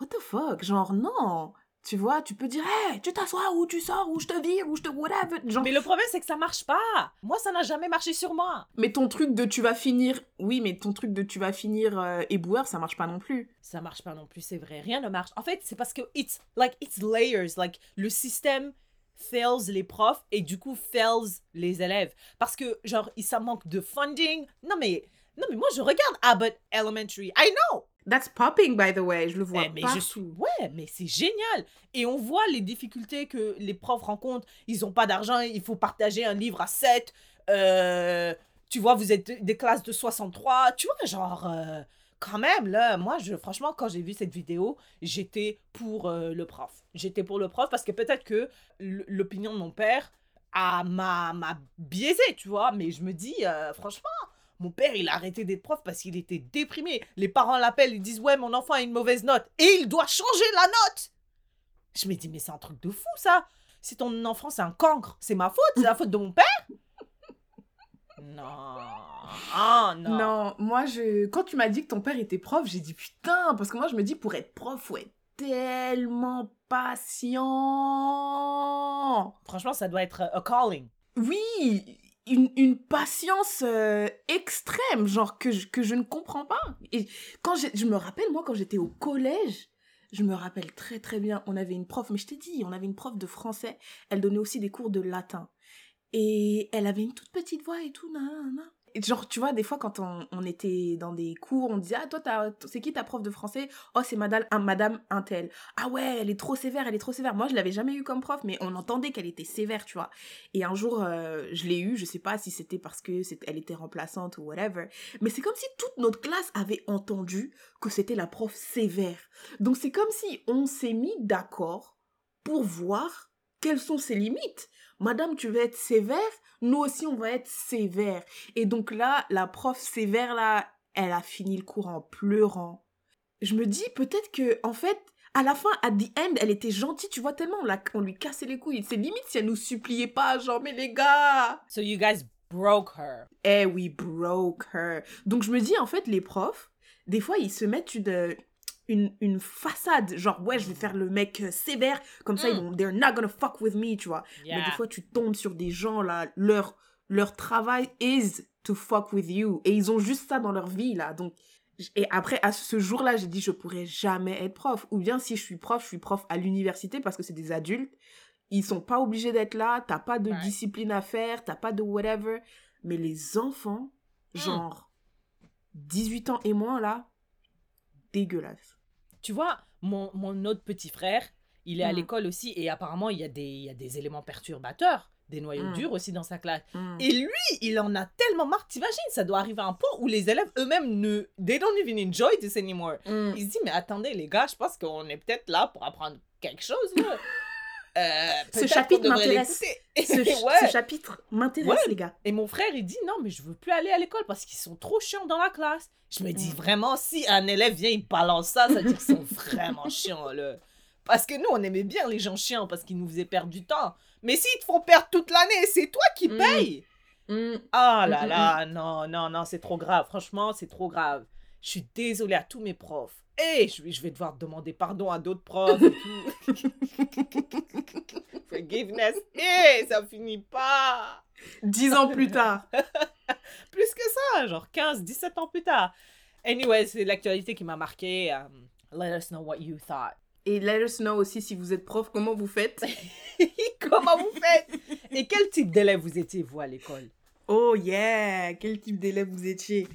what the fuck? Genre non tu vois tu peux dire hey tu t'assois ou tu sors ou je te vire ou je te whatever genre Mais le problème, c'est que ça marche pas. Moi, ça n'a jamais marché sur moi. Mais ton truc de tu vas finir, oui, mais ton truc de tu vas finir euh, éboueur, ça marche pas non plus. Ça marche pas non plus, c'est vrai. Rien ne marche. En fait, c'est parce que it's like it's layers. Like le système fails les profs et du coup fails les élèves parce que genre ça manque de funding. Non mais non mais moi je regarde Abbott Elementary. I know. That's popping, by the way. Je le vois Eh, mais partout. je suis ouais mais c'est génial. Et on voit les difficultés que les profs rencontrent. Ils ont pas d'argent il faut partager un livre à 7 euh, tu vois vous êtes des classes de 63 tu vois genre euh, quand même là moi je franchement quand j'ai vu cette vidéo j'étais pour euh, le prof. J'étais pour le prof parce que peut-être que l'opinion de mon père m'a m'a biaisé tu vois. Mais je me dis franchement mon père, il a arrêté d'être prof parce qu'il était déprimé. Les parents l'appellent, ils disent Ouais, mon enfant a une mauvaise note. Et il doit changer la note. Je me dis Mais c'est un truc de fou, ça. Si ton enfant, c'est un cancre, c'est ma faute, c'est la faute de mon père Non. Ah, non. Non, moi, je... quand tu m'as dit que ton père était prof, j'ai dit putain, parce que moi, je me dis, pour être prof, faut être tellement patient. Franchement, ça doit être euh, a calling. Oui, une, patience euh, extrême, genre que je, que je ne comprends pas. Et quand je me rappelle, moi, quand j'étais au collège, je me rappelle très très bien, on avait une prof, mais je t'ai dit, on avait une prof de français, elle donnait aussi des cours de latin. Et elle avait une toute petite voix et tout, nanana. Et genre, tu vois, des fois, quand on, on était dans des cours, on disait, ah, toi, c'est qui ta prof de français? Oh, c'est madame, un, madame Intel. Ah ouais, elle est trop sévère, elle est trop sévère. Moi, je l'avais jamais eu comme prof, mais on entendait qu'elle était sévère, tu vois. Et un jour, euh, je l'ai eu, je sais pas si c'était parce que elle était remplaçante ou whatever, mais c'est comme si toute notre classe avait entendu que c'était la prof sévère. Donc c'est comme si on s'est mis d'accord pour voir quelles sont ses limites. Madame, tu veux être sévère, nous aussi on va être sévère. Et donc là, la prof sévère là, elle a fini le cours en pleurant. Je me dis peut-être que en fait, à la fin, at the end, elle était gentille, tu vois, tellement on, l'a- on lui cassait les couilles. C'est limite si elle nous suppliait pas, genre, mais les gars, So you guys broke her. eh we broke her. Donc je me dis, en fait, les profs, des fois, ils se mettent une, une, une façade, genre, ouais, je vais faire le mec euh, sévère, comme ça, ils vont, they're not gonna fuck with me, tu vois. Mais des fois, tu tombes sur des gens, là, leur, leur travail is to fuck with you. Et ils ont juste ça dans leur vie, là. Donc, et après, à ce jour-là, j'ai dit, je pourrais jamais être prof. Ou bien, si je suis prof, je suis prof à l'université parce que c'est des adultes. Ils sont pas obligés d'être là, t'as pas de discipline à faire, t'as pas de whatever. Mais les enfants, Hmm. genre 18 ans et moins, là, dégueulasse. Tu vois, mon, mon autre petit frère, il est à Mm. l'école aussi et apparemment, il y, a des, il y a des éléments perturbateurs, des noyaux Mm. durs aussi dans sa classe. Mm. Et lui, il en a tellement marre. T'imagines, ça doit arriver à un point où les élèves eux-mêmes ne. They don't even enjoy this anymore. Mm. Il se dit, mais attendez, les gars, je pense qu'on est peut-être là pour apprendre quelque chose. Euh, Ce chapitre m'intéresse. Ce, Ouais. ce chapitre m'intéresse, Ouais. les gars. Et mon frère, il dit, non, mais je veux plus aller à l'école parce qu'ils sont trop chiants dans la classe. Je me dis, vraiment, si un élève vient, il balance ça, ça veut dire qu'ils sont vraiment chiants, là. Parce que nous, on aimait bien les gens chiants parce qu'ils nous faisaient perdre du temps. Mais s'ils te font perdre toute l'année, c'est toi qui Mm. payes. Mm. Ah là mm, là, non, non, non, c'est trop grave. Franchement, c'est trop grave. Je suis désolée à tous mes profs. Et je, vais- je vais devoir demander pardon à d'autres profs et tout. Forgiveness. Et ça finit pas. Dix ans plus tard. Plus que ça, genre 15, 17 ans plus tard. Anyway, c'est l'actualité qui m'a marqué. Um, let us know what you thought. Et let us know aussi si vous êtes prof, comment vous faites? Comment vous faites? Et quel type d'élève vous étiez, vous, à l'école? Oh yeah, quel type d'élève vous étiez?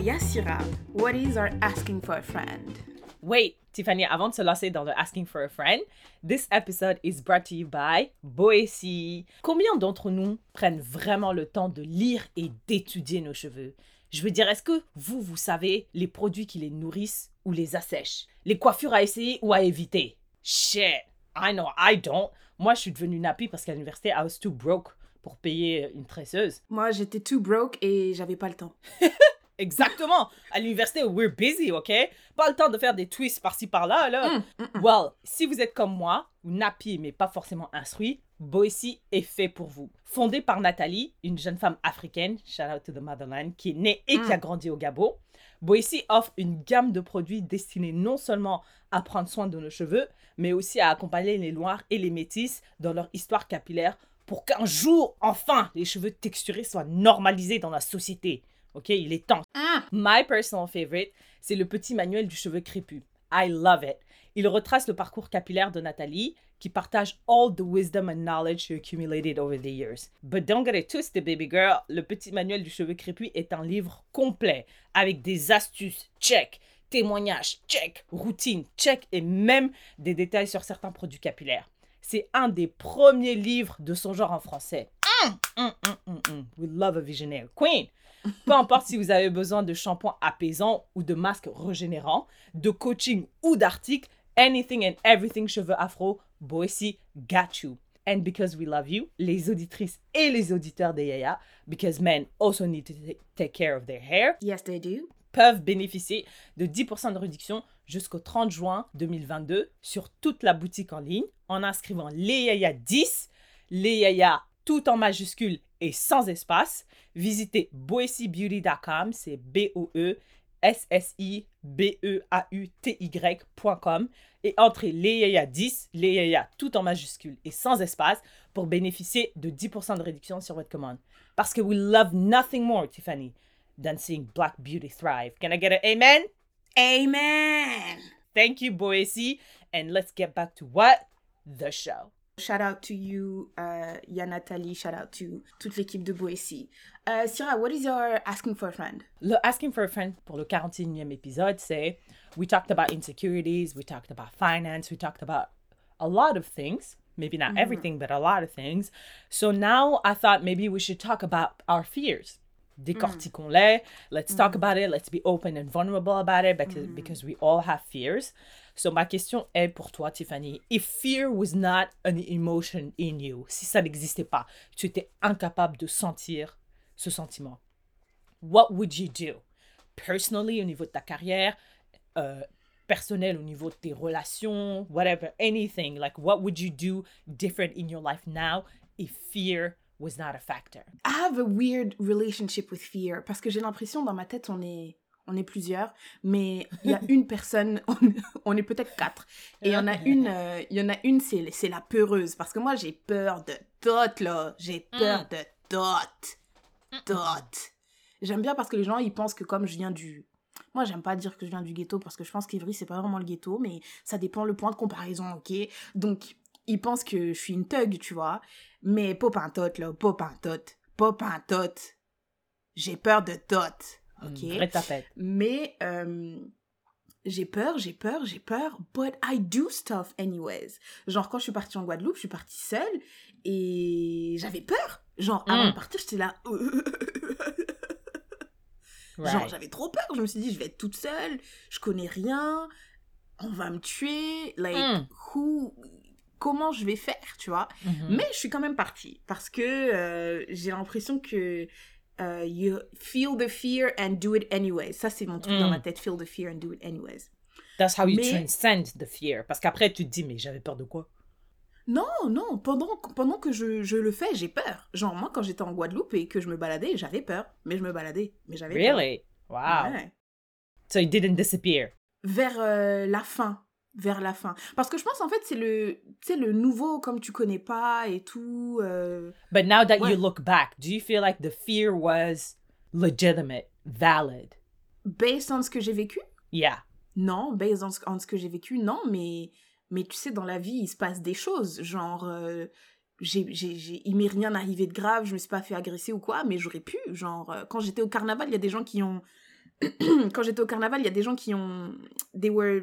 Yassira, what is our asking for a friend? Wait, Tiffany, avant de se lancer dans le Asking for a Friend, this episode is brought to you by Boesty. Combien d'entre nous prennent vraiment le temps de lire et d'étudier nos cheveux? Je veux dire, est-ce que vous, vous savez les produits qui les nourrissent ou les assèchent? Les coiffures à essayer ou à éviter? Shit, I know, I don't. Moi, je suis devenue nappy parce qu'à l'université, I was too broke pour payer une tresseuse. Moi, j'étais too broke et j'avais pas le temps. Exactement. À l'université, we're busy, OK? Pas le temps de faire des twists par-ci par-là, là. Mm, mm, mm. Well, si vous êtes comme moi, ou nappy mais pas forcément instruit, Boissy est fait pour vous. Fondé par Nathalie, une jeune femme africaine, shout out to the motherland, qui est née et qui a grandi au Gabon, Boissy offre une gamme de produits destinés non seulement à prendre soin de nos cheveux, mais aussi à accompagner les noirs et les métis dans leur histoire capillaire pour qu'un jour, enfin, les cheveux texturés soient normalisés dans la société. Ok, il est temps. Ah. My personal favorite, c'est le petit manuel du cheveu crépus. I love it. Il retrace le parcours capillaire de Nathalie, qui partage all the wisdom and knowledge she accumulated over the years. But don't get it twisted, baby girl. Le petit manuel du cheveu crépus est un livre complet, avec des astuces, check, témoignages, check, routines, check, et même des détails sur certains produits capillaires. C'est un des premiers livres de son genre en français. Hum, hum, hum. We love a visionary queen. Peu importe si vous avez besoin de shampoing apaisant ou de masques régénérants, de coaching ou d'articles, anything and everything cheveux afro, Boissy got you. And because we love you, les auditrices et les auditeurs de Yaya, because men also need to ta- take care of their hair, Yes, they do. peuvent bénéficier de 10% de réduction jusqu'au 30 juin 2022 sur toute la boutique en ligne en inscrivant les Yaya 10, les Yaya tout en majuscule et sans espace. Visitez boessybeauty.com, c'est E B-O-E-S-S-I-B-E-A-U-T-Y.com et entrez Yaya 10, les Yaya tout en majuscule et sans espace pour bénéficier de 10% de réduction sur votre commande. Parce que we love nothing more, Tiffany, than seeing Black beauty thrive. Can I get an amen? Amen. Thank you, Boissy. And let's get back to what? The show. Shout out to you, uh, Ya Nathalie. Shout out to toute l'équipe de Boissy. Uh, Syrah, what is your asking for a friend? Le Asking for a Friend pour le 41e épisode, c'est we talked about insecurities, we talked about finance, we talked about a lot of things. Maybe not everything, but a lot of things. So now I thought maybe we should talk about our fears. Décortiquons-les. Let's talk about it. Let's be open and vulnerable about it because, because we all have fears. So ma question est pour toi, Tiffany. If fear was not an emotion in you, si ça n'existait pas, tu étais incapable de sentir ce sentiment, what would you do? Personally, au niveau de ta carrière, euh, personnel au niveau de tes relations, whatever, anything. Like, what would you do different in your life now if fear was not a factor? I have a weird relationship with fear parce que j'ai l'impression dans ma tête on est on est plusieurs mais il y a une personne on, on est peut-être quatre. Et il y en a une euh, il y en a une c'est la peureuse. Parce que moi j'ai peur de tot là. J'ai peur de tot tot j'aime bien parce que les gens ils pensent que comme je viens du moi j'aime pas dire que je viens du ghetto parce que je pense qu'Ivry c'est pas vraiment le ghetto mais ça dépend le point de comparaison ok? Donc ils pensent que je suis une thug tu vois? Mais popintote, là, popintote, popintote. J'ai peur de tot, ok? Une vraie tapette. Mais euh, j'ai peur, j'ai peur, j'ai peur, but I do stuff anyways. Genre, quand je suis partie en Guadeloupe, je suis partie seule et j'avais peur. Genre, avant Mm. de partir, j'étais là. Genre, j'avais trop peur. Je me suis dit, je vais être toute seule, je connais rien, on va me tuer. Like, Mm. who. Comment je vais faire, tu vois? Mhm. Mais je suis quand même partie parce que euh, j'ai l'impression que euh, you feel the fear and do it anyways. Ça, c'est mon truc dans Mm. ma tête, feel the fear and do it anyways. That's how you Mais- transcend the fear. Parce qu'après, tu te dis, mais j'avais peur de quoi? Non, non, pendant, pendant que je, je le fais, j'ai peur. Genre, moi, quand j'étais en Guadeloupe et que je me baladais, j'avais peur. Mais je me baladais, mais j'avais peur. Really? Wow. Ouais. So it didn't disappear. Vers euh, la fin. Vers la fin. Parce que je pense, en fait, c'est le, le nouveau, comme tu connais pas et tout. euh, But now that Ouais. you look back, do you feel like the fear was legitimate, valid? based on ce que j'ai vécu? Yeah. Non, based on ce, on ce que j'ai vécu, non, mais, mais tu sais, dans la vie, il se passe des choses. Genre, euh, j'ai, j'ai, j'ai- il m'est rien arrivé de grave, je me suis pas fait agresser ou quoi, mais j'aurais pu. Genre, euh, quand j'étais au carnaval, il y a des gens qui ont. quand j'étais au carnaval, il y a des gens qui ont. They were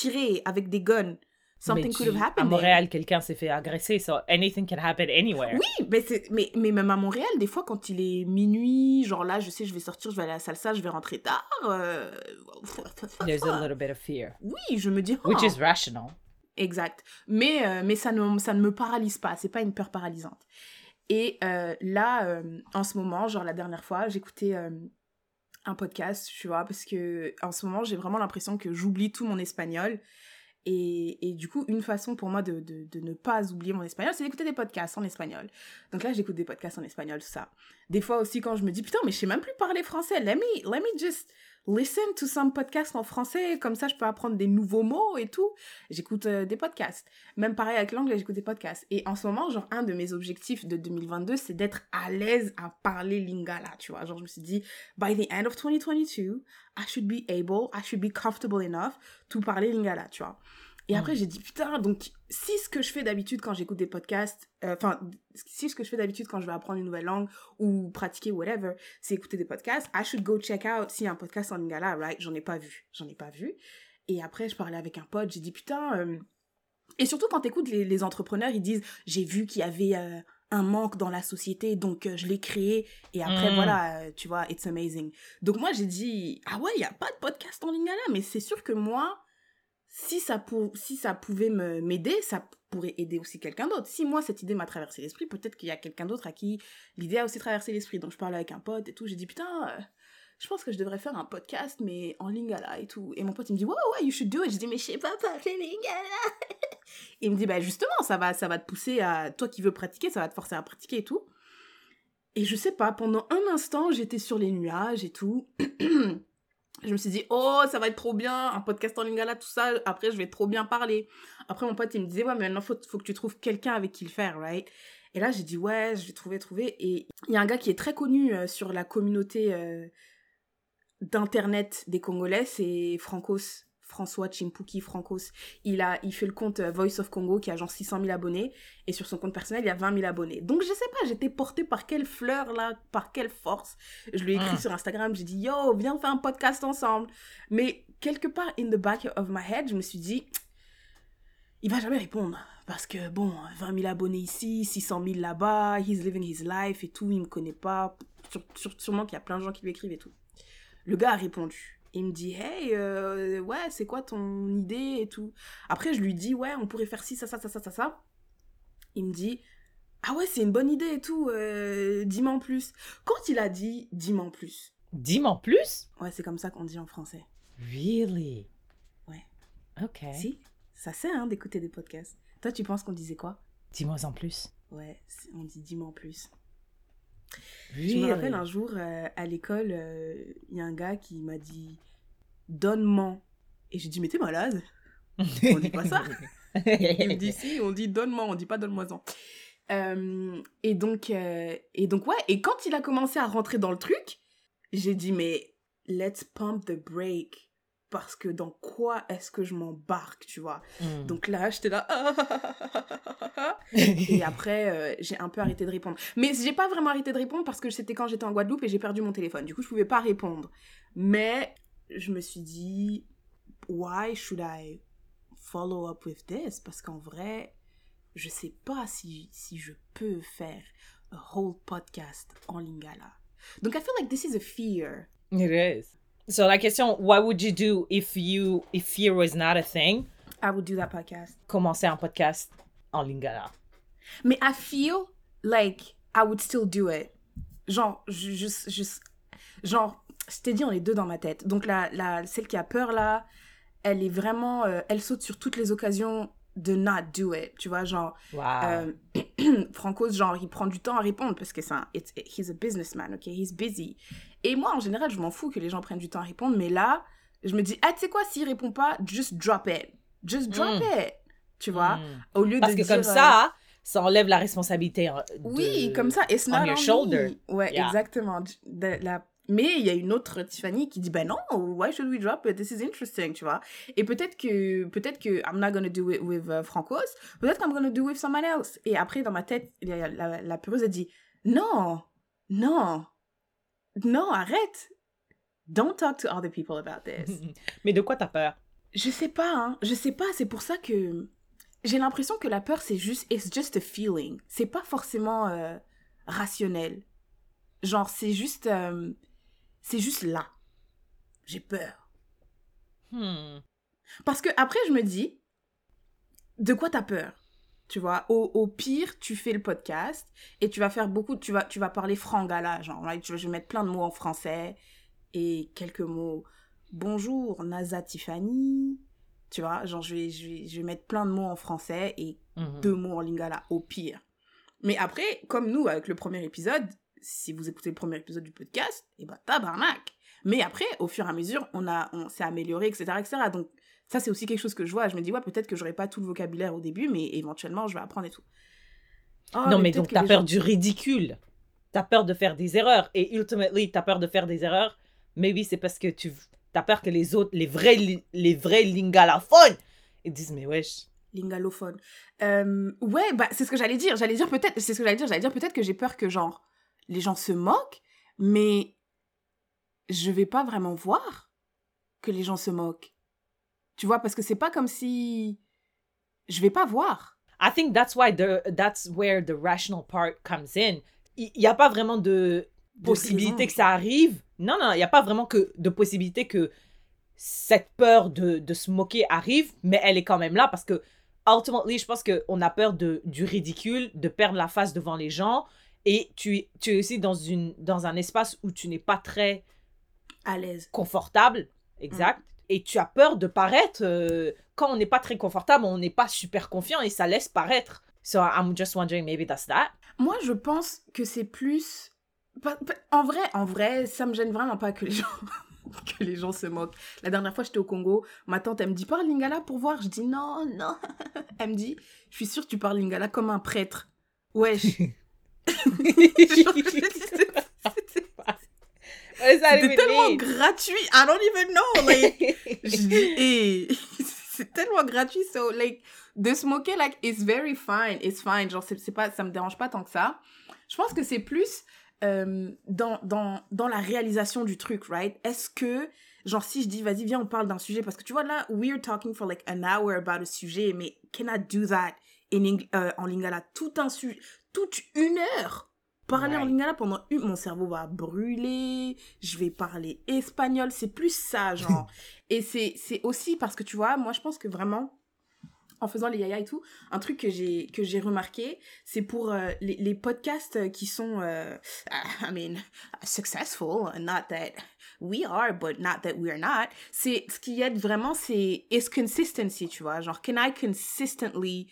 tirés avec des guns. Something Mais could tu- have À happened. there. Montréal, quelqu'un s'est fait agresser, so anything can happen anywhere. Oui, mais, c'est- mais, mais même à Montréal, des fois, quand il est minuit, genre là, je sais, je vais sortir, je vais aller à la salsa, je vais rentrer tard. euh, There's a little bit of fear, Oui, je me dis. which oh. is rational. Exact. Mais, euh, mais ça, ne, ça ne me paralyse pas. C'est pas une peur paralysante. Et euh, là, euh, en ce moment, genre la dernière fois, j'écoutais euh, un podcast, tu vois, parce que en ce moment, j'ai vraiment l'impression que j'oublie tout mon espagnol. Et, et du coup, une façon pour moi de, de, ne pas oublier mon espagnol, c'est d'écouter des podcasts en espagnol. Donc là, j'écoute des podcasts en espagnol, tout ça. Des fois aussi, quand je me dis, putain, mais je sais même plus parler français, let me, let me just listen to some podcasts en français, comme ça, je peux apprendre des nouveaux mots et tout. J'écoute euh, des podcasts. Même pareil avec l'anglais, j'écoute des podcasts. Et en ce moment, genre, un de mes objectifs de 2022, c'est d'être à l'aise à parler lingala, tu vois. Genre, je me suis dit, by the end of 2022, I should be able, I should be comfortable enough to parler lingala, tu vois. Et Mm. après, j'ai dit, putain, donc, si ce que je fais d'habitude quand j'écoute des podcasts, euh, enfin, si ce que je fais d'habitude quand je vais apprendre une nouvelle langue ou pratiquer whatever, c'est écouter des podcasts, I should go check out s'il y a un podcast en lingala, right? J'en ai pas vu. J'en ai pas vu. Et après, je parlais avec un pote, j'ai dit, putain, euh, et surtout quand t'écoutes les, les entrepreneurs, ils disent, j'ai vu qu'il y avait euh, un manque dans la société, donc je l'ai créé, et après, Mm. voilà, tu vois, it's amazing. Donc moi, j'ai dit, ah ouais, il y a pas de podcast en lingala, mais c'est sûr que moi, si ça, pou- si ça pouvait m'aider, ça pourrait aider aussi quelqu'un d'autre. Si moi, cette idée m'a traversé l'esprit, peut-être qu'il y a quelqu'un d'autre à qui l'idée a aussi traversé l'esprit. Donc je parlais avec un pote et tout, j'ai dit, putain, euh, je pense que je devrais faire un podcast, mais en lingala et tout. Et mon pote, il me dit, ouais, ouais, you should do it. Je dis, mais je sais pas parler lingala. Il me dit, bah justement, ça va, ça va te pousser à... Toi qui veux pratiquer, ça va te forcer à pratiquer et tout. Et je sais pas, pendant un instant, j'étais sur les nuages et tout. je me suis dit, oh, ça va être trop bien, un podcast en lingala, tout ça. Après, je vais trop bien parler. Après, mon pote, il me disait, ouais, mais maintenant, faut, faut que tu trouves quelqu'un avec qui le faire, right? Et là, j'ai dit, ouais, je vais trouver, trouver. Et il y a un gars qui est très connu euh, sur la communauté euh, d'internet des Congolais, c'est Francos. François Chimpuki Francos. Il, a, il fait le compte euh, Voice of Congo qui a genre 600 000 abonnés. Et sur son compte personnel, il y a 20 000 abonnés. Donc je sais pas, j'étais portée par quelle fleur là, par quelle force. Je lui ai écrit Ah. sur Instagram, j'ai dit yo, viens faire un podcast ensemble. Mais quelque part in the back of my head, je me suis dit, il va jamais répondre. Parce que bon, 20 000 abonnés ici, 600 000 là-bas, he's living his life et tout, il me connaît pas. Sûrement qu'il y a plein de gens qui lui écrivent et tout. Le gars a répondu. Il me dit, hey, euh, ouais, c'est quoi ton idée et tout. Après, je lui dis, ouais, on pourrait faire ci, ça, ça, ça, ça, ça, ça. Il me dit, ah ouais, c'est une bonne idée et tout, euh, dis-moi en plus. Quand il a dit, dis-moi en plus, Dis-moi en plus? ouais, c'est comme ça qu'on dit en français. Really? Ouais. Ok. Si, ça sert hein, d'écouter des podcasts. Toi, tu penses qu'on disait quoi? Dis-moi en plus. Ouais, on dit dis-moi en plus. Je me rappelle un jour euh, à l'école, euh, il y a un gars qui m'a dit donne-moi. Et j'ai dit mais t'es malade On dit pas ça. Il me dit si, on dit donne-moi, on dit pas donne-moi-en. Euh, et donc, et donc ouais, et quand il a commencé à rentrer dans le truc, j'ai dit mais let's pump the brake parce que dans quoi est-ce que je m'embarque, tu vois? Mm. Donc là, j'étais là. Et après, euh, j'ai un peu arrêté de répondre. Mais j'ai pas vraiment arrêté de répondre parce que c'était quand j'étais en Guadeloupe et j'ai perdu mon téléphone. Du coup, je pouvais pas répondre. Mais je me suis dit, why should I follow up with this? Parce qu'en vrai, je sais pas si, si je peux faire a whole podcast en lingala. Donc, I feel like this is a fear. It is. So la question, what would you do if you if fear was not a thing? I would do that podcast. Commencer un podcast en lingala. Mais I feel like I would still do it. Genre, je, je- je- genre, je t'ai dit, on est deux dans ma tête. Donc, la, la, celle qui a peur là, elle est vraiment, euh, elle saute sur toutes les occasions de not do it. Tu vois, genre, Wow. euh, Franco, genre, il prend du temps à répondre parce que c'est un, it's- he's a businessman, ok? He's busy. Et moi, en général, je m'en fous que les gens prennent du temps à répondre, mais là, je me dis, ah, tu sais quoi, s'il répond pas, just drop it. Just drop Mm. it. Tu vois? Mm. Au lieu Parce de que dire, comme euh, ça, ça enlève la responsabilité. hein, oui, comme ça, it's not on your shoulder. me. Ouais, Yeah. exactement. De- la- Mais il y a une autre Tiffany qui dit ben non, why should we drop it? This is interesting, tu vois? Et peut-être que peut-être que I'm not gonna do it with uh, Francos, peut-être I'm gonna do it with someone else. Et après dans ma tête, la, la, la peureuse a dit non, non, non, arrête. Don't talk to other people about this. Mais de quoi t'as peur? Je sais pas, hein. Je sais pas, c'est pour ça que j'ai l'impression que la peur, c'est juste, it's just a feeling. C'est pas forcément euh, rationnel. Genre, c'est juste, euh, c'est juste là. J'ai peur. Hmm. Parce que après, je me dis, de quoi t'as peur? Tu vois, au, au pire, tu fais le podcast et tu vas faire beaucoup, tu vas, tu vas parler frangala, genre, je vais mettre plein de mots en français et quelques mots. Bonjour, Naza Tiffany. Tu vois, genre, je vais, je vais, je vais mettre plein de mots en français et Mhm. deux mots en lingala, au pire. Mais après, comme nous, avec le premier épisode, si vous écoutez le premier épisode du podcast, et ben tabarnak. Mais après, au fur et à mesure, on, a, on s'est amélioré, etc., etc. Donc, ça, c'est aussi quelque chose que je vois. Je me dis, ouais, peut-être que j'aurai pas tout le vocabulaire au début, mais éventuellement, je vais apprendre et tout. Oh, non, mais peut-être donc t'as peur gens- du ridicule. T'as peur de faire des erreurs. Et ultimately, t'as peur de faire des erreurs. Mais oui, c'est parce que tu as peur que les autres, les vrais, les vrais lingalophones, Ils disent, mais wesh. Lingalophone. Euh, ouais, bah, c'est ce que j'allais dire. J'allais dire peut-être, c'est ce que j'allais dire. J'allais dire peut-être que j'ai peur que, genre, les gens se moquent, mais je vais pas vraiment voir que les gens se moquent. Tu vois, parce que c'est pas comme si je vais pas voir. I think that's why the that's where the rational part comes in. Il n'y a pas vraiment de possibilité que ça arrive. Non, non, il n'y a pas vraiment que de possibilité que cette peur de, de se moquer arrive, mais elle est quand même là parce que, ultimately, je pense qu'on a peur de, du ridicule, de perdre la face devant les gens. Et tu, es- tu es aussi dans, une, dans un espace où tu n'es pas très À l'aise. confortable, exact. Et tu as peur de paraître, euh, quand on n'est pas très confortable, on n'est pas super confiant et ça laisse paraître. So I'm just wondering, maybe that's that. Moi, je pense que c'est plus. En vrai, en vrai, ça me gêne vraiment pas que les gens. que les gens se moquent. La dernière fois, j'étais au Congo. Ma tante, elle me dit Parle lingala pour voir. Je dis Non, non. Elle me dit Je suis sûre que tu parles lingala comme un prêtre. Wesh. Does that C'était tellement mean? gratuit. I don't even know. Like, hey, c'est tellement gratuit. So, like, de se moquer, like, it's very fine. It's fine. Genre, c'est pas, ça me dérange pas tant que ça. Je pense que c'est plus euh, dans, dans, dans la réalisation du truc, right? Est-ce que, genre, si je dis, vas-y, viens, on parle d'un sujet, parce que tu vois, là, we're talking for like an hour about a sujet, mais can I do that in Eng- euh, en lingala? Tout un sujet, toute une heure. Parler en lingala pendant une, mon cerveau va brûler, je vais parler espagnol, c'est plus ça, genre. et c'est c'est aussi parce que, tu vois, moi, je pense que vraiment, en faisant les yaya et tout, un truc que j'ai que j'ai remarqué, c'est pour euh, les, les podcasts qui sont, euh, I mean, successful, not that we are, but not that we are not. C'est ce qui aide vraiment, c'est is consistency, tu vois, genre can I consistently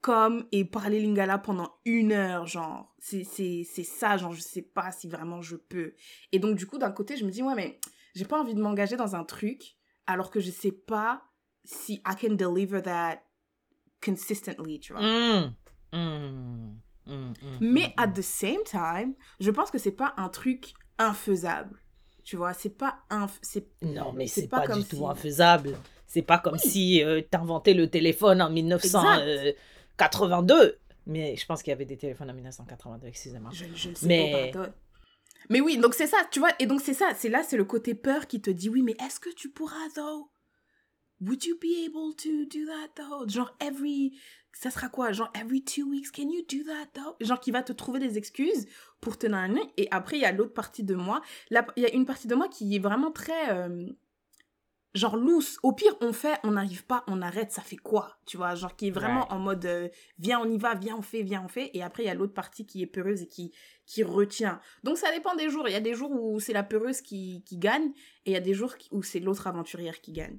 comme et parler lingala pendant une heure, genre. C'est, ça, genre, je sais pas si vraiment je peux. Et donc, du coup, d'un côté, je me dis, ouais, mais j'ai pas envie de m'engager dans un truc alors que je sais pas si I can deliver that consistently, tu vois. Mmh. Mmh. Mmh. Mais at the same time, je pense que c'est pas un truc infaisable. Tu vois, c'est pas un Non, mais c'est pas, pas, du tout infaisable. C'est pas comme si euh, t'inventais le téléphone en 1900 82. Mais je pense qu'il y avait des téléphones en 1982, excusez-moi. Je, le sais mais... Oui, donc c'est ça, tu vois. Et donc c'est ça, c'est là, c'est le côté peur qui te dit oui, mais est-ce que tu pourras, though? Would you be able to do that though? Genre every, ça sera quoi? Genre every two weeks, can you do that though? Genre qui va te trouver des excuses pour te nanner. Et après, il y a l'autre partie de moi. Là, il y a une partie de moi qui est vraiment très, euh, genre loose. Au pire, on fait, on n'arrive pas, on arrête, ça fait quoi? Tu vois, genre qui est vraiment en mode euh, viens, on y va, viens, on fait, viens, on fait. Et après, il y a l'autre partie qui est peureuse et qui, qui retient. Donc ça dépend des jours. Il y a des jours où c'est la peureuse qui, qui gagne et il y a des jours où c'est l'autre aventurière qui gagne.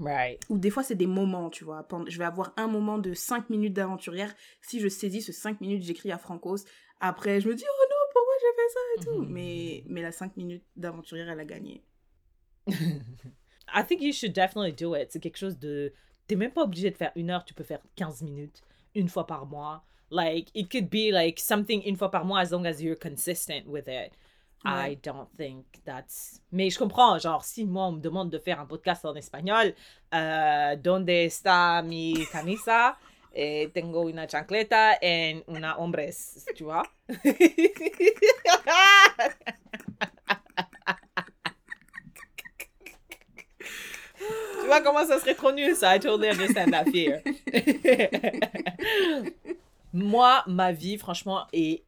Right. Ou des fois, c'est des moments, tu vois. Je vais avoir un moment de 5 minutes d'aventurière. Si je saisis ce 5 minutes, j'écris à Francos. Après, je me dis, oh non, pourquoi j'ai fait ça et tout. Mais, mais la 5 minutes d'aventurière, elle a gagné. I think you should definitely do it. C'est quelque chose de. T'es même pas obligé de faire une heure, tu peux faire 15 minutes, une fois par mois. Like, it could be like something une fois par mois as long as you're consistent with it. I Ouais. don't think that's. Mais je comprends, genre, si moi on me demande de faire un podcast en espagnol, euh, Donde está mi camisa? Eh, tengo una chancleta en una hombres, tu vois? Tu vois comment ça serait trop nul, ça? I totally understand that fear. Moi, ma vie, franchement, est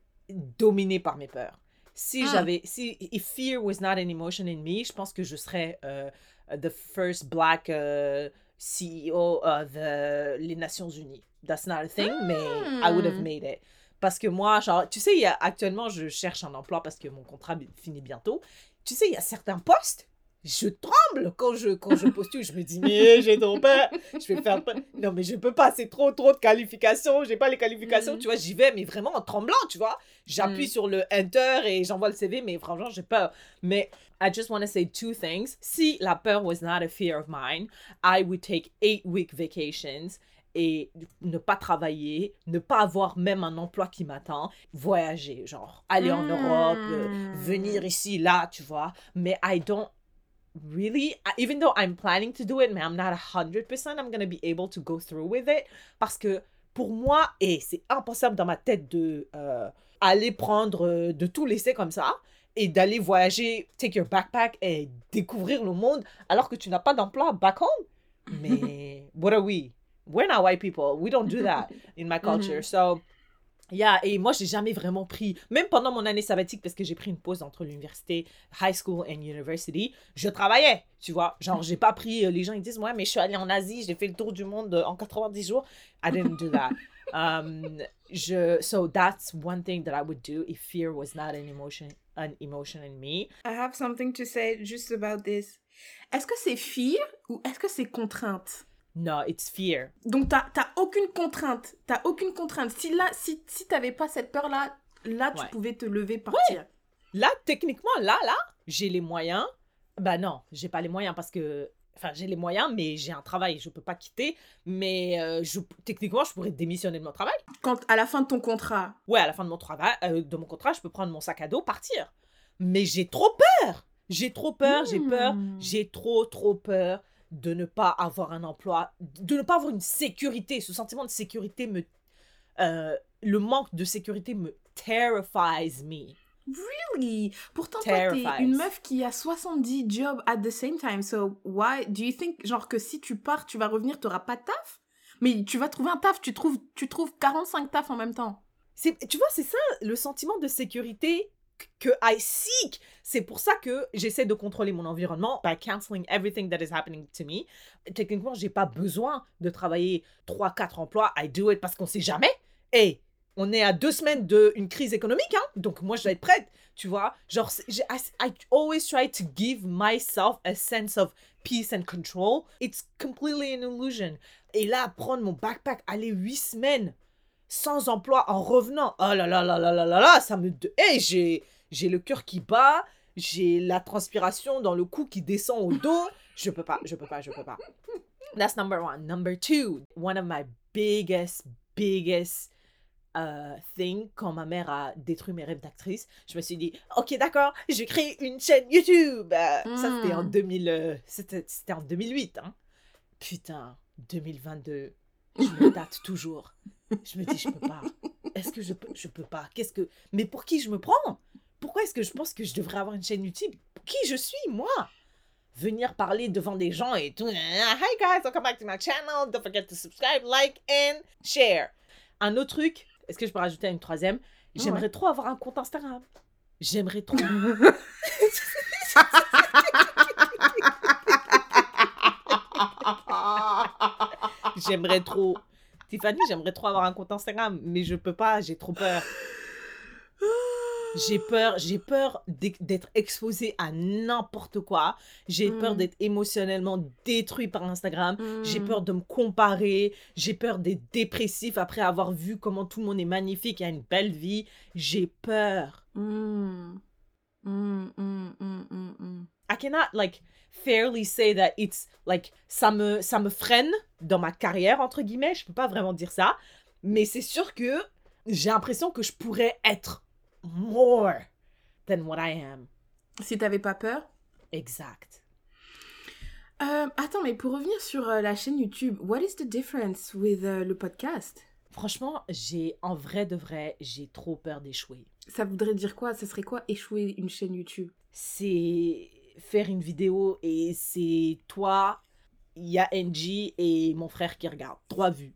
dominée par mes peurs. Si Ah. j'avais, si if fear was not an emotion in me, je pense que je serais euh, the first black euh, CEO of the- les Nations Unies. That's not a thing, mais I would have Hmm. made it. Parce que moi, genre, tu sais, il y a, actuellement, je cherche un emploi parce que mon contrat finit bientôt. Tu sais, il y a certains postes, je tremble quand je, quand je postule. Je me dis, mais j'ai trop peur. Je vais faire. Non, mais je peux pas, c'est trop, trop de qualifications. J'ai pas les qualifications. Mhm. Tu vois, j'y vais, mais vraiment en tremblant, tu vois. J'appuie Mhm. sur le enter et j'envoie le CV, mais franchement, j'ai peur. Mais I just want to say two things. Si la peur was not a fear of mine, I would take eight week vacations et ne pas travailler, ne pas avoir même un emploi qui m'attend, voyager, genre aller en Europe, euh, Mm. venir ici, là, tu vois. Mais I don't really, even though I'm planning to do it, mais I'm not 100% I'm gonna be able to go through with it. Parce que pour moi, et c'est impensable dans ma tête de euh, aller prendre, euh, de tout laisser comme ça et d'aller voyager, take your backpack et découvrir le monde alors que tu n'as pas d'emploi back home. Mais what are we? We're not white people. We don't do that in my culture. So, yeah, et moi, j'ai jamais vraiment pris, même pendant mon année sabbatique, parce que j'ai pris une pause entre l'université, high school and university, je travaillais, tu vois. Genre, j'ai pas pris, euh, les gens ils disent, ouais, mais je suis allée en Asie, j'ai fait le tour du monde euh, en 90 jours. I didn't do that. um, je, so that's one thing that I would do if fear was not an emotion, an emotion in me. I have something to say just about this. Est-ce que c'est fear ou est-ce que c'est contrainte? No, it's fear. Donc, t'as aucune contrainte. T'as aucune contrainte. Si là, si, si t'avais pas cette peur-là, là, tu Ouais. pouvais te lever, partir. Là, techniquement, là, là, j'ai les moyens. Bah non, j'ai pas les moyens parce que. Enfin, j'ai les moyens, mais j'ai un travail, je peux pas quitter. Mais euh, je, techniquement, je pourrais démissionner de mon travail. Quand, à la fin de ton contrat. Ouais, à la fin de mon travail, euh, de mon contrat, je peux prendre mon sac à dos, partir. Mais j'ai trop peur. J'ai trop peur, j'ai peur, Hmm. j'ai trop, trop peur de ne pas avoir un emploi, de ne pas avoir une sécurité. Ce sentiment de sécurité me. euh, le manque de sécurité me terrifies me. Really? Pourtant, toi, t'es Terrifies. une meuf qui a 70 jobs at the same time. So, why do you think, genre, que si tu pars, tu vas revenir, t'auras pas de taf? Mais tu vas trouver un taf, tu trouves, tu trouves 45 tafs en même temps. C'est, tu vois, c'est ça le sentiment de sécurité que I seek. C'est pour ça que j'essaie de contrôler mon environnement by canceling everything that is happening to me. Techniquement, j'ai pas besoin de travailler 3-4 emplois. I do it parce qu'on sait jamais. Et on est à deux semaines d'une crise économique, hein. Donc moi, je dois être prête, tu vois. Genre, I always try to give myself a sense of peace and control. It's completely an illusion. Et là, prendre mon backpack, aller huit semaines sans emploi en revenant. Oh là là là là là là là, ça me... Hey, j'ai, j'ai le cœur qui bat, j'ai la transpiration dans le cou qui descend au dos. Je peux pas, je peux pas, je peux pas. That's number one. Number two, one of my biggest, biggest uh, thing quand ma mère a détruit mes rêves d'actrice, je me suis dit, ok d'accord, je créer une chaîne YouTube. Ça c'était en Mm. 2000, euh, c'était, c'était en 2008. Hein. Putain, 2022, je me date toujours. Je me dis, je peux pas. Est-ce que je peux, je peux pas? Qu'est-ce que, mais pour qui je me prends? Pourquoi est-ce que je pense que je devrais avoir une chaîne YouTube? Qui je suis moi? Venir parler devant des gens et tout. Hi guys, welcome back to my channel. Don't forget to subscribe, like and share. Un autre truc, est-ce que je peux rajouter une troisième? J'aimerais trop avoir un compte Instagram. J'aimerais trop. J'aimerais trop. Tiffany, j'aimerais trop avoir un compte Instagram, mais je peux pas, j'ai trop peur. J'ai peur, j'ai peur d'être exposée à n'importe quoi. J'ai peur Mm. d'être émotionnellement détruit par Instagram. J'ai Mm. peur de me comparer. J'ai peur d'être dépressif après avoir vu comment tout le monde est magnifique et a une belle vie. J'ai peur. Mm. I cannot like fairly say that it's like ça me ça me freine dans ma carrière entre guillemets, je peux pas vraiment dire ça, mais c'est sûr que j'ai l'impression que je pourrais être more than what I am. Si t'avais pas peur. Exact. Euh, attends, mais pour revenir sur euh, la chaîne YouTube, what is the difference with euh, le podcast? Franchement, j'ai en vrai de vrai, j'ai trop peur d'échouer. Ça voudrait dire quoi? Ça serait quoi échouer une chaîne YouTube? C'est faire une vidéo et c'est toi, il y a NG et mon frère qui regarde. Trois vues.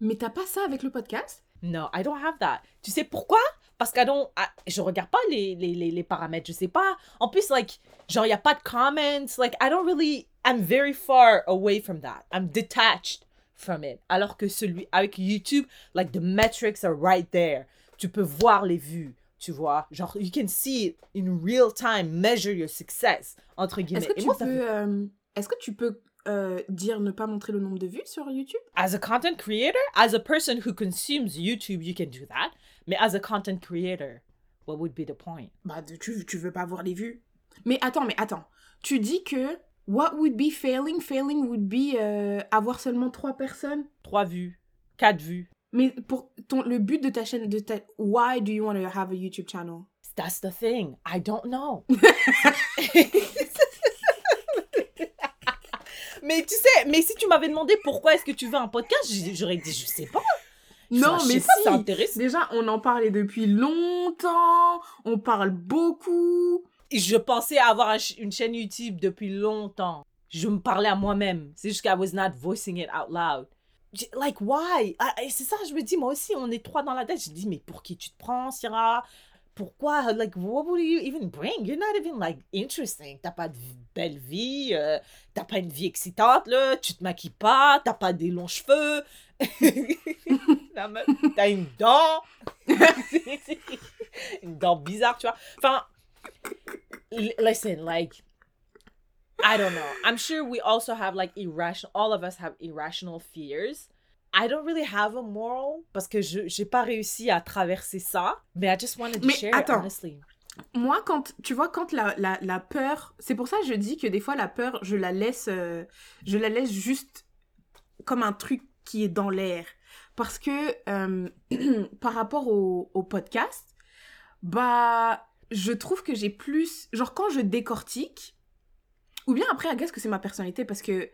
Mais t'as pas ça avec le podcast? No, I don't have that. Tu sais pourquoi? Parce que I don't- I- je regarde pas les, les, les, les paramètres, je sais pas. En plus, like, genre, il n'y a pas de comments. Like, I don't really, I'm very far away from that. I'm detached from it. Alors que celui, avec YouTube, like, the metrics are right there. Tu peux voir les vues, tu vois. Genre, you can see in real time, measure your success, entre guillemets. Est-ce que moi, peux, fait- euh, est-ce que tu peux euh, dire ne pas montrer le nombre de vues sur YouTube? As a content creator, as a person who consumes YouTube, you can do that. Mais as a content creator, what would be the point? Bah, tu, tu veux pas voir les vues. Mais attends, mais attends. Tu dis que what would be failing Failing would be euh, avoir seulement trois personnes? trois vues, quatre vues. Mais pour ton, le but de ta chaîne, de ta, why do you want to have a YouTube channel? That's the thing. I don't know. Mais tu sais, mais si tu m'avais demandé pourquoi est-ce que tu veux un podcast, j'aurais dit je sais pas. Non, mais pas, si. ça intéresse. Déjà, on en parlait depuis longtemps. On parle beaucoup. Je pensais avoir un une chaîne YouTube depuis longtemps. Je me parlais à moi-même. C'est juste qu'I was not voicing it out loud. Like, why? Ah, et c'est ça, je me dis, moi aussi, on est trois dans la tête. Je dis, mais pour qui tu te prends, Syrah? Pourquoi? Like, what would you even bring? You're not even, like, interesting. T'as pas de belle vie. euh, t'as pas une vie excitante, là. Tu te maquilles pas. T'as pas des longs cheveux. T'as une dent. une dent bizarre, tu vois. Enfin, listen, like, I don't know. I'm sure we also have like irrational. All of us have irrational fears. I don't really have a moral parce que je j'ai pas réussi à traverser ça. Mais I just wanted to Mais share attends. it honestly. Moi, quand tu vois, quand la, la, la peur, c'est pour ça que je dis que des fois la peur, je la laisse, euh, je la laisse juste comme un truc qui est dans l'air, parce que euh, par rapport au, au podcast, bah, je trouve que j'ai plus, genre quand je décortique, ou bien après, I guess que c'est ma personnalité, parce que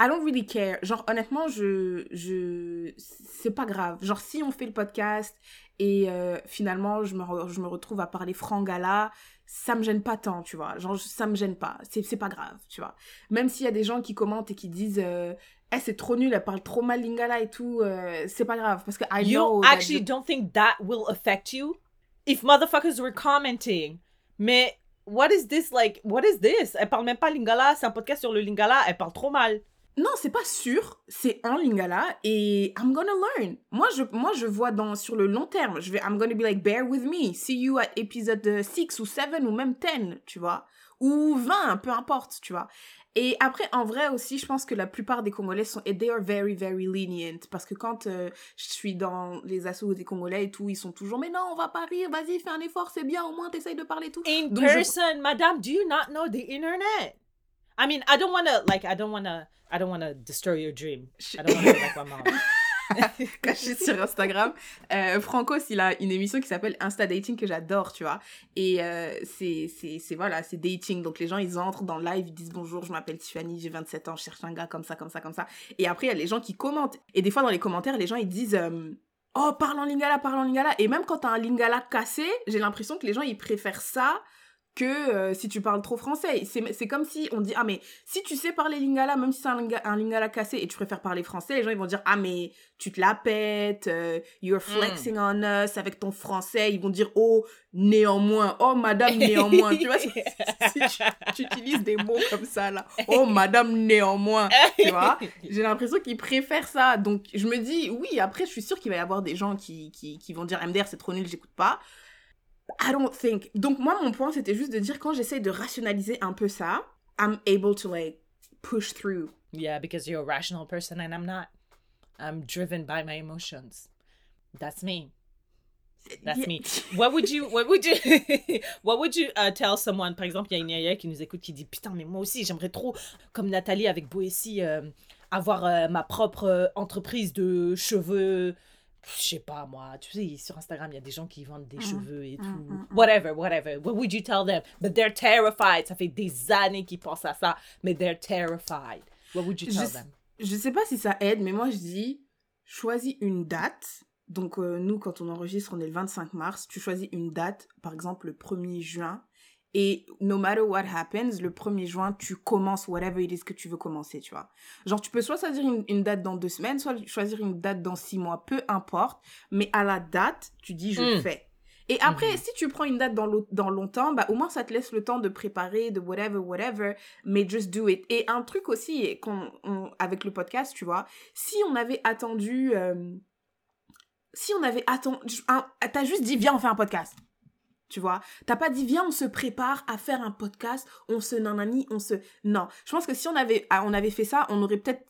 I don't really care. Genre, honnêtement, je, je, c'est pas grave. Genre, si on fait le podcast et euh, finalement, je me, re- je me retrouve à parler frangala, ça me gêne pas tant, tu vois. Genre, ça me gêne pas. C'est, pas grave, tu vois. Même s'il y a des gens qui commentent et qui disent, euh, Eh, c'est trop nul, elle parle trop mal lingala et tout, euh, c'est pas grave. Parce que I You know that actually the- don't think that will affect you if motherfuckers were commenting. Mais what is this like? What is this? Elle parle même pas lingala. C'est un podcast sur le lingala. Elle parle trop mal. Non, c'est pas sûr, c'est en lingala et I'm gonna learn. Moi je, moi, je vois dans, sur le long terme, je vais, I'm gonna be like, bear with me, see you at épisode 6 ou 7 ou même 10, tu vois, ou 20, peu importe, tu vois. Et après, en vrai aussi, je pense que la plupart des Congolais sont, et they are very, very lenient, parce que quand euh, je suis dans les assos des Congolais et tout, ils sont toujours, mais non, on va pas rire, vas-y, fais un effort, c'est bien, au moins t'essayes de parler tout. In Donc, je- person, madame, do you not know the internet? I mean, I don't want to like I don't want to I don't to destroy your dream. I don't want to be like my mom. caché sur Instagram. Euh, Francos, il a une émission qui s'appelle Insta Dating que j'adore, tu vois. Et euh, c'est, voilà, c'est dating. Donc les gens, ils entrent dans le live, ils disent bonjour, je m'appelle Tiffany, j'ai 27 ans, je cherche un gars comme ça, comme ça, comme ça. Et après, il y a les gens qui commentent. Et des fois, dans les commentaires, les gens, ils disent euh, Oh, parle en lingala, parle en lingala. Et même quand t'as un lingala cassé, j'ai l'impression que les gens, ils préfèrent ça que euh, si tu parles trop français. C'est, comme si on dit, ah mais si tu sais parler lingala, même si c'est un, linga- un lingala cassé et tu préfères parler français, les gens ils vont dire, ah mais tu te la pètes, euh, you're flexing on us avec ton français. Ils vont dire, oh néanmoins, oh madame néanmoins. tu vois, si, si tu, tu utilises des mots comme ça là, oh madame néanmoins, tu vois? J'ai l'impression qu'ils préfèrent ça. Donc je me dis, oui, après je suis sûre qu'il va y avoir des gens qui, qui, qui vont dire, MDR c'est trop nul, j'écoute pas. I don't think. Donc moi, mon point, c'était juste de dire quand j'essaie de rationaliser un peu ça, I'm able to like push through. Yeah, because you're a rational person and I'm not. I'm driven by my emotions. That's me. That's Yeah. me. What would you what would you what would you uh, tell someone? Par exemple, il y a une yaya qui nous écoute qui dit putain mais moi aussi j'aimerais trop comme Nathalie avec Boétie euh, avoir euh, ma propre euh, entreprise de cheveux je sais pas moi, tu sais sur Instagram il y a des gens qui vendent des cheveux et tout. mm, Whatever, whatever. What would you tell them? But they're terrified. Ça fait des années qu'ils pensent à ça, mais they're terrified. What would you tell them? Je sais pas si ça aide, mais moi je dis choisis une date. Donc euh, nous, quand on enregistre, on est le 25 mars. Tu choisis une date, par exemple le 1er juin. Et no matter what happens, le 1er juin, tu commences whatever it is que tu veux commencer, tu vois. Genre, tu peux soit choisir une, une date dans deux semaines, soit choisir une date dans six mois, peu importe. Mais à la date, tu dis je Mm. fais. Et après, Mhm. si tu prends une date dans, dans longtemps, bah, au moins ça te laisse le temps de préparer, de whatever, whatever, mais just do it. Et un truc aussi, on- avec le podcast, tu vois, si on avait attendu, euh, si on avait attendu, t'as juste dit, viens, on fait un podcast. Tu vois, t'as pas dit, viens, on se prépare à faire un podcast, on se nanani, on se. Non. Je pense que si on avait, ah, on avait fait ça, on aurait peut-être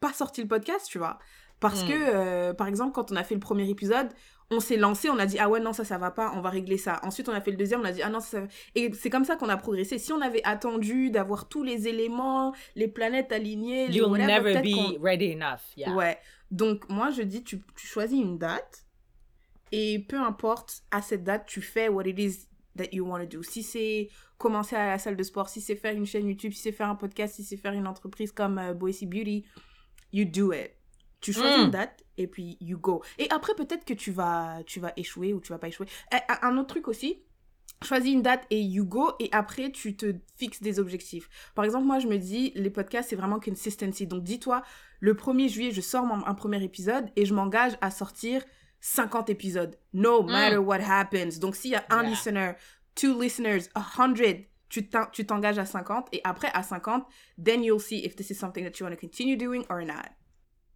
pas sorti le podcast, tu vois. Parce Mm. que, euh, par exemple, quand on a fait le premier épisode, on s'est lancé, on a dit, ah ouais, non, ça, ça va pas, on va régler ça. Ensuite, on a fait le deuxième, on a dit, ah non, ça, Et c'est comme ça qu'on a progressé. Si on avait attendu d'avoir tous les éléments, les planètes alignées, les You'll whatever, never be ready enough. Yeah. Ouais. Donc, moi, je dis, tu, tu choisis une date et peu importe, à cette date, tu fais what it is that you want to do. Si c'est commencer à la salle de sport, si c'est faire une chaîne YouTube, si c'est faire un podcast, si c'est faire une entreprise comme euh, Boise Beauty, you do it. Tu choisis Mm. une date et puis you go. Et après, peut-être que tu vas, tu vas échouer ou tu vas pas échouer. Un autre truc aussi, choisis une date et you go et après tu te fixes des objectifs. Par exemple, moi je me dis les podcasts c'est vraiment consistency. Donc dis-toi le 1er juillet je sors mon- un premier épisode et je m'engage à sortir 50 épisodes. No matter what happens. Donc s'il y a un Yeah. listener, two listeners, a hundred, tu t'en- tu t'engages à 50 et après à 50, then you'll see if this is something that you want to continue doing or not.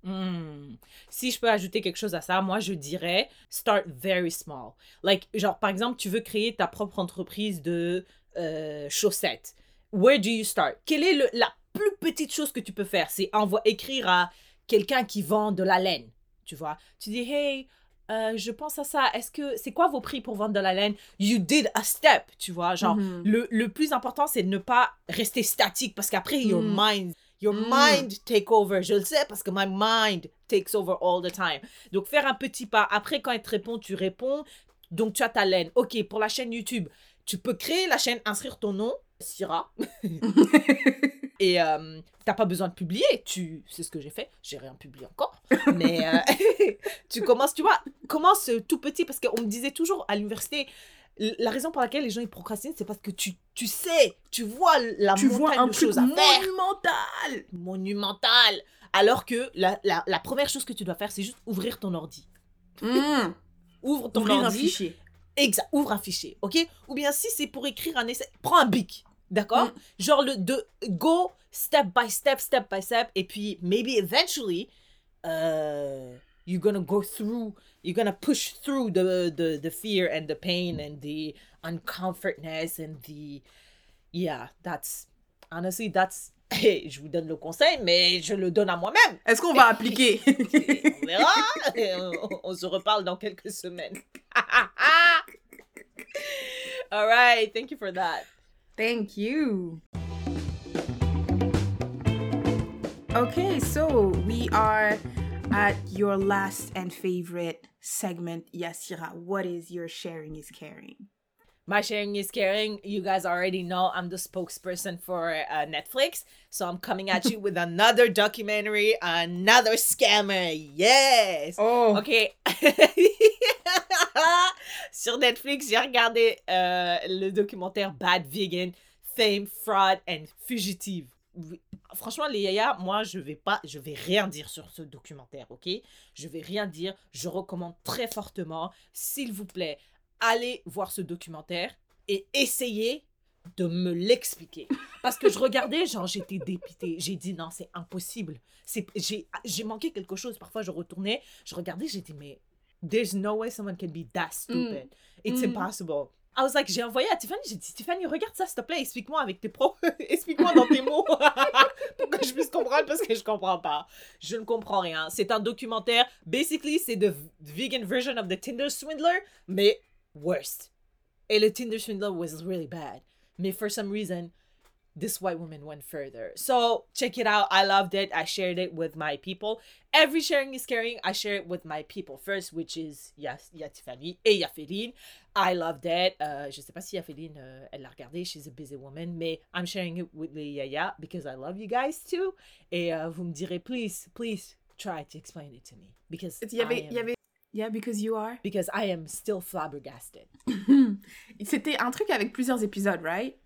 Hmm. Si je peux ajouter quelque chose à ça, moi je dirais start very small. Like, genre par exemple, tu veux créer ta propre entreprise de euh, chaussettes. Where do you start? Quelle est le- la plus petite chose que tu peux faire? C'est envo- écrire à quelqu'un qui vend de la laine. Tu vois? Tu dis, hey, euh, je pense à ça. Est-ce que c'est quoi vos prix pour vendre de la laine? You did a step. Tu vois? Genre, Mhm. le, le plus important, c'est de ne pas rester statique parce qu'après, your Mm. mind, your Mm. mind take over. Je le sais parce que my mind takes over all the time. Donc, faire un petit pas. Après, quand elle te répond, tu réponds. Donc, tu as ta laine. OK, pour la chaîne YouTube, tu peux créer la chaîne, inscrire ton nom, Syrah. Et euh, t'as pas besoin de publier. Tu, c'est ce que j'ai fait. J'ai rien publié encore. Mais euh, tu commences, tu vois, commence tout petit parce qu'on me disait toujours à l'université. La raison pour laquelle les gens ils procrastinent, c'est parce que tu, tu sais, tu vois la tu vois montagne un de truc choses à faire monumental. monumental. Alors que la, la, la première chose que tu dois faire, c'est juste ouvrir ton ordi. Mm. Ouvre ton Ouvrir un ordi. fichier. Exact. Ouvre un fichier, ok? Ou bien si c'est pour écrire un essai, prends un bic, d'accord? Mm. Genre le de go step by step, step by step, et puis maybe eventually, uh, you're gonna go through, you're gonna push through the the the fear and the pain and the uncomfortness and the yeah, that's honestly that's je vous donne le conseil, mais je le donne à moi-même. Est-ce qu'on va appliquer? On verra. Et on, on se reparle dans quelques semaines. All right, thank you for that. Thank you. Okay, so we are at your last and favorite segment, Yasira. What is your sharing is caring? My sharing is caring. You guys already know I'm the spokesperson for uh, Netflix. So I'm coming at you with another documentary, another scammer. Yes. Oh, Ok. Sur Netflix, j'ai regardé euh, le documentaire Bad Vegan, Fame, Fraud and Fugitive. Franchement, les yaya, moi, je vais pas, je vais rien dire sur ce documentaire, ok? Je vais rien dire. Je recommande très fortement, s'il vous plaît, allez voir ce documentaire et essayez de me l'expliquer. Parce que je regardais, genre, j'étais dépitée. J'ai dit non, c'est impossible. J'ai manqué quelque chose. Parfois, je retournais, je regardais, j'ai dit mais there's no way someone can be that stupid. It's Mm. impossible. I was like, j'ai envoyé à Tiffany, j'ai dit Tiffany, regarde ça s'il te plaît, explique-moi avec tes pros, explique-moi dans tes mots pour que je puisse comprendre parce que je comprends pas. Je ne comprends rien. C'est un documentaire. Basically, c'est the vegan version of the Tinder Swindler, mais worst. Et le Tinder Swindler was really bad. Mais for some reason, this white woman went further. So check it out. I loved it. I shared it with my people. Every sharing is caring. I share it with my people first, which is Yas- Yatifani et Yafeline. I loved it. Euh, je sais pas si Yafeline, euh, elle l'a regardé. She's a busy woman. Mais I'm sharing it with les Yaya because I love you guys too. Et euh, vous me direz, please, please try to explain it to me. Because it's y avait, I il y am, avait, yeah, because you are. because I am still flabbergasted. C'était un truc avec plusieurs épisodes, right?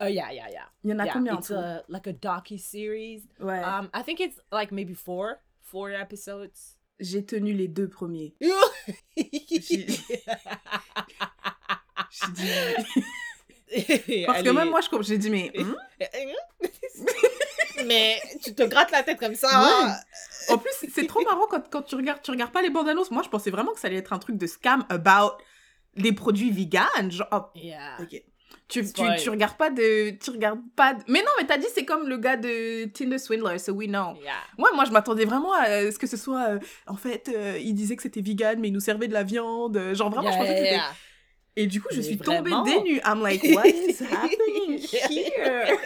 Oh yeah, yeah, yeah. Il y en a yeah, combien en it's a, like a docu-series. Ouais. Um, I think it's like maybe four, four episodes. J'ai tenu les deux premiers. J'ai dit- Parce que même moi, je. J'ai dit, mais. hmm? Mais tu te grattes la tête comme ça. Ouais. hein. En plus, c'est trop marrant quand, quand tu regardes, tu regardes pas les bandes annonces. Moi, je pensais vraiment que ça allait être un truc de scam about les produits vegan. Genre, oh, Yeah. ok. Tu, tu, regardes pas de. Tu regardes pas de... Mais non, mais t'as dit c'est comme le gars de Tinder Swindler, so we know. Yeah. Ouais, moi je m'attendais vraiment à ce que ce soit. euh, en fait, euh, il disait que c'était vegan, mais il nous servait de la viande. euh, Genre vraiment, je Yeah, pensais que c'était. Et du coup, je Mais suis tombée vraiment? nues. I'm like, what is happening here?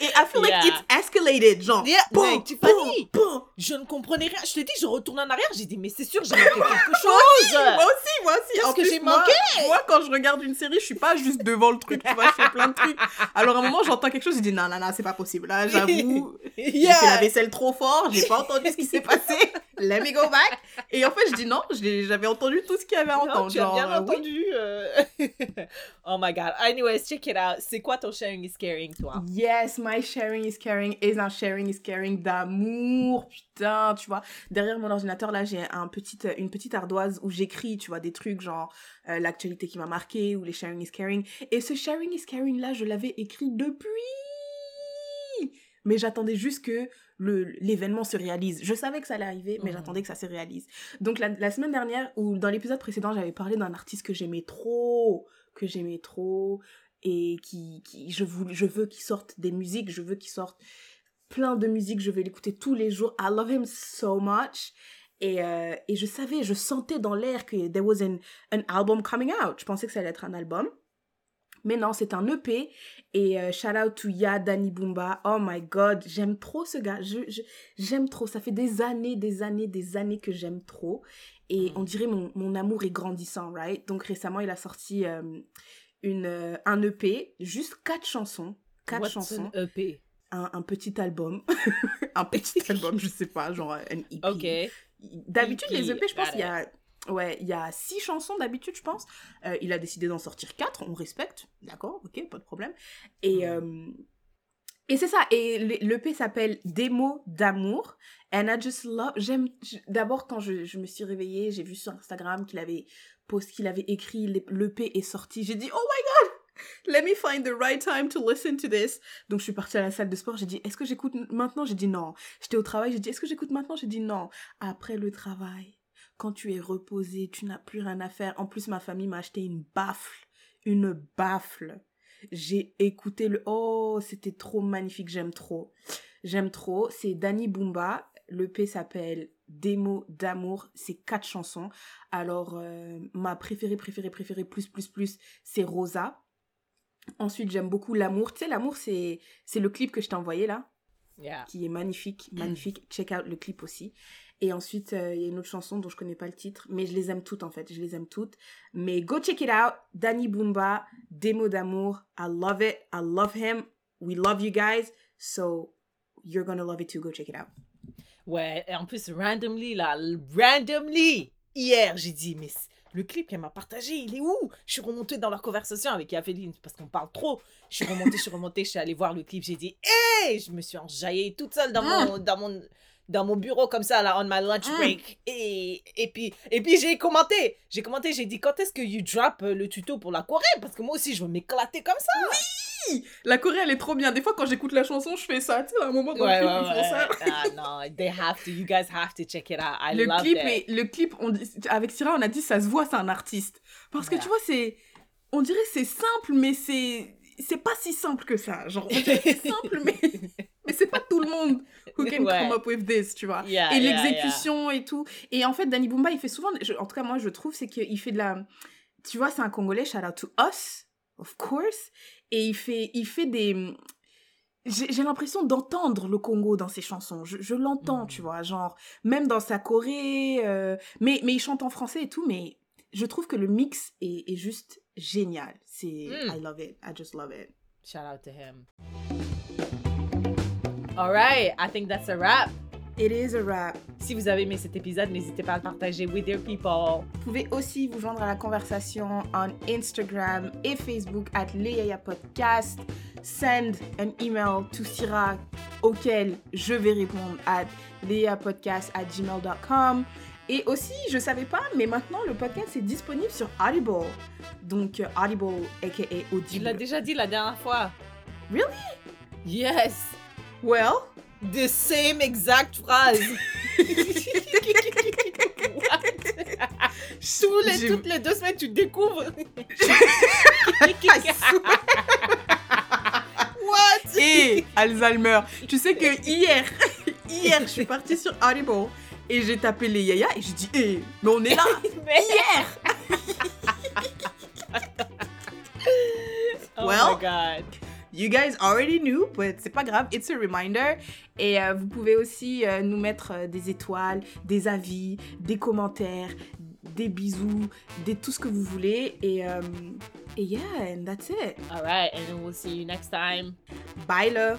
Et I feel like Yeah. it's escalated, genre. Yeah, boum, mec, Tiffany. boum, boum. Je ne comprenais rien. Je te dis, je retourne en arrière. J'ai dit, mais c'est sûr, j'ai manqué quelque chose. moi aussi, moi aussi. Qu'est-ce En que j'ai manqué? Moi, quand je regarde une série, je suis pas juste devant le truc, tu vois, je fais plein de trucs. Alors, à un moment, j'entends quelque chose, je dis non, non, non, c'est pas possible. Là, j'avoue, j'ai fait la vaisselle trop fort, j'ai pas entendu ce qui s'est passé. Let me go back. Et en fait, je dis non, j'avais entendu tout ce qu'il y avait à Non, entendre. tu as genre, bien euh, oui. entendu. euh. oh my god. Anyways, check it out. C'est quoi ton sharing is caring, toi? Yes, my sharing is caring is un sharing is caring d'amour, putain, tu vois. Derrière mon ordinateur, là, j'ai un petit, une petite ardoise où j'écris, tu vois, des trucs genre euh, l'actualité qui m'a marqué ou les sharing is caring. Et ce sharing is caring, là, je l'avais écrit depuis. Mais j'attendais juste que l'événement se réalise. Je savais que ça allait arriver, mais Mhm. j'attendais que ça se réalise. Donc la, la semaine dernière, ou dans l'épisode précédent, j'avais parlé d'un artiste que j'aimais trop, que j'aimais trop, et qui, je, voulais, je veux qu'il sorte des musiques, je veux qu'il sorte plein de musiques, je vais l'écouter tous les jours. I love him so much. Et, euh, et je savais, je sentais dans l'air que there was an, an album coming out. Je pensais que ça allait être un album. Mais non, c'est un EP. Et euh, shout out to Ya Danny Boomba. Oh my god, j'aime trop ce gars. Je- j'aime trop. Ça fait des années, des années, des années que j'aime trop. Et on dirait mon, mon amour est grandissant, right? Donc récemment, il a sorti euh, une, euh, un EP, juste quatre chansons. Quatre What's chansons. an EP? Un, un petit album. un petit album, je sais pas, genre un EP. D'habitude, les EP, je pense qu'il y a. Ouais, il y a six chansons d'habitude, je pense. Euh, il a décidé d'en sortir quatre, on respecte, d'accord, ok, pas de problème. Et, euh, et c'est ça, et l'EP s'appelle Démo d'amour. And I just love. J'aime. D'abord, quand je, je me suis réveillée, j'ai vu sur Instagram qu'il avait post qu'il avait écrit, l'EP est sorti. J'ai dit, oh my god! Let me find the right time to listen to this. Donc, je suis partie à la salle de sport. J'ai dit, est-ce que j'écoute maintenant? J'ai dit non. J'étais au travail. J'ai dit, est-ce que j'écoute maintenant? J'ai dit non. Après le travail, quand tu es reposé, tu n'as plus rien à faire. En plus, ma famille m'a acheté une baffle. Une baffle. J'ai écouté le... Oh, c'était trop magnifique. J'aime trop. J'aime trop. C'est Danny Boomba. L'EP s'appelle Démo d'amour. C'est quatre chansons. Alors, euh, ma préférée, préférée, préférée, plus, plus, plus, c'est Rosa. Ensuite, j'aime beaucoup L'amour. Tu sais, L'amour, c'est c'est le clip que je t'ai envoyé là Yeah. qui est magnifique, magnifique. Check out le clip aussi. Et ensuite, euh, il y a une autre chanson dont je connais pas le titre, mais je les aime toutes en fait, je les aime toutes. Mais go check it out, Danny Boomba, Démo d'amour, I love it, I love him, we love you guys, so you're gonna love it too, go check it out. Ouais, et en plus, randomly, là, randomly, hier, j'ai dit, mais le clip qu'elle m'a partagé, il est où? Je suis remontée dans leur conversation avec Yaféline parce qu'on parle trop. Je suis remontée, je suis remontée, je suis allée voir le clip, j'ai dit, hé Je me suis enjaillée toute seule dans mon, dans mon, dans mon bureau comme ça, là, on my lunch Mm. break. Et, et puis, et puis j'ai commenté, j'ai commenté, j'ai dit, quand est-ce que you drop euh, le tuto pour la Corée? Parce que moi aussi, je veux m'éclater comme ça. La Corée, elle est trop bien. Des fois, quand j'écoute la chanson, je fais ça. Tu sais, à un moment dans Ouais, le ouais, clip, ils font ça. ouais. Ah non, they have to, you guys have to check it out. I le love clip, est- le clip, on avec Syrah, on a dit, ça se voit, c'est un artiste. Parce que tu vois, c'est, on dirait c'est simple, mais c'est, c'est pas si simple que ça. Genre, c'est simple, mais, mais c'est pas tout le monde who can Ouais. come up with this, tu vois. Yeah, et yeah, l'exécution et tout. Et en fait, Danny Boomba, il fait souvent, je- en tout cas, moi, je trouve, c'est qu'il fait de la, tu vois, c'est un Congolais, shout out to us, of course. Et il fait, il fait des, j'ai l'impression d'entendre le Congo dans ses chansons. Je, je l'entends, tu vois, genre, même dans sa Corée, euh, mais, mais il chante en français et tout, mais je trouve que le mix est, est juste génial. C'est, Mm. I love it, I just love it. Shout out to him. All right, I think that's a wrap. It is a wrap. Si vous avez aimé cet épisode, n'hésitez pas à le partager with your people. Vous pouvez aussi vous joindre à la conversation en Instagram et Facebook at Leia Podcast. Send an email to Syrah auquel je vais répondre at leapodcast at gmail.com. Et aussi, je savais pas, mais maintenant le podcast est disponible sur Audible. Donc euh, Audible aka Tu Audible. l'as déjà dit la dernière fois. Really? Yes. Well? The same exact phrase. What? Tous les, toutes les deux semaines, tu découvres. What? Et Alzheimer. Tu sais que hier, hier, je suis partie sur Audible et j'ai tapé les yaya et j'ai dit, eh, mais on est là. Mais- Hier. Oh Well. my god. You guys already knew, but c'est pas grave, it's a reminder. Et euh, vous pouvez aussi euh, nous mettre euh, des étoiles, des avis, des commentaires, des bisous, des tout ce que vous voulez. Et, et yeah, and that's it. All right, and we'll see you next time. Bye là!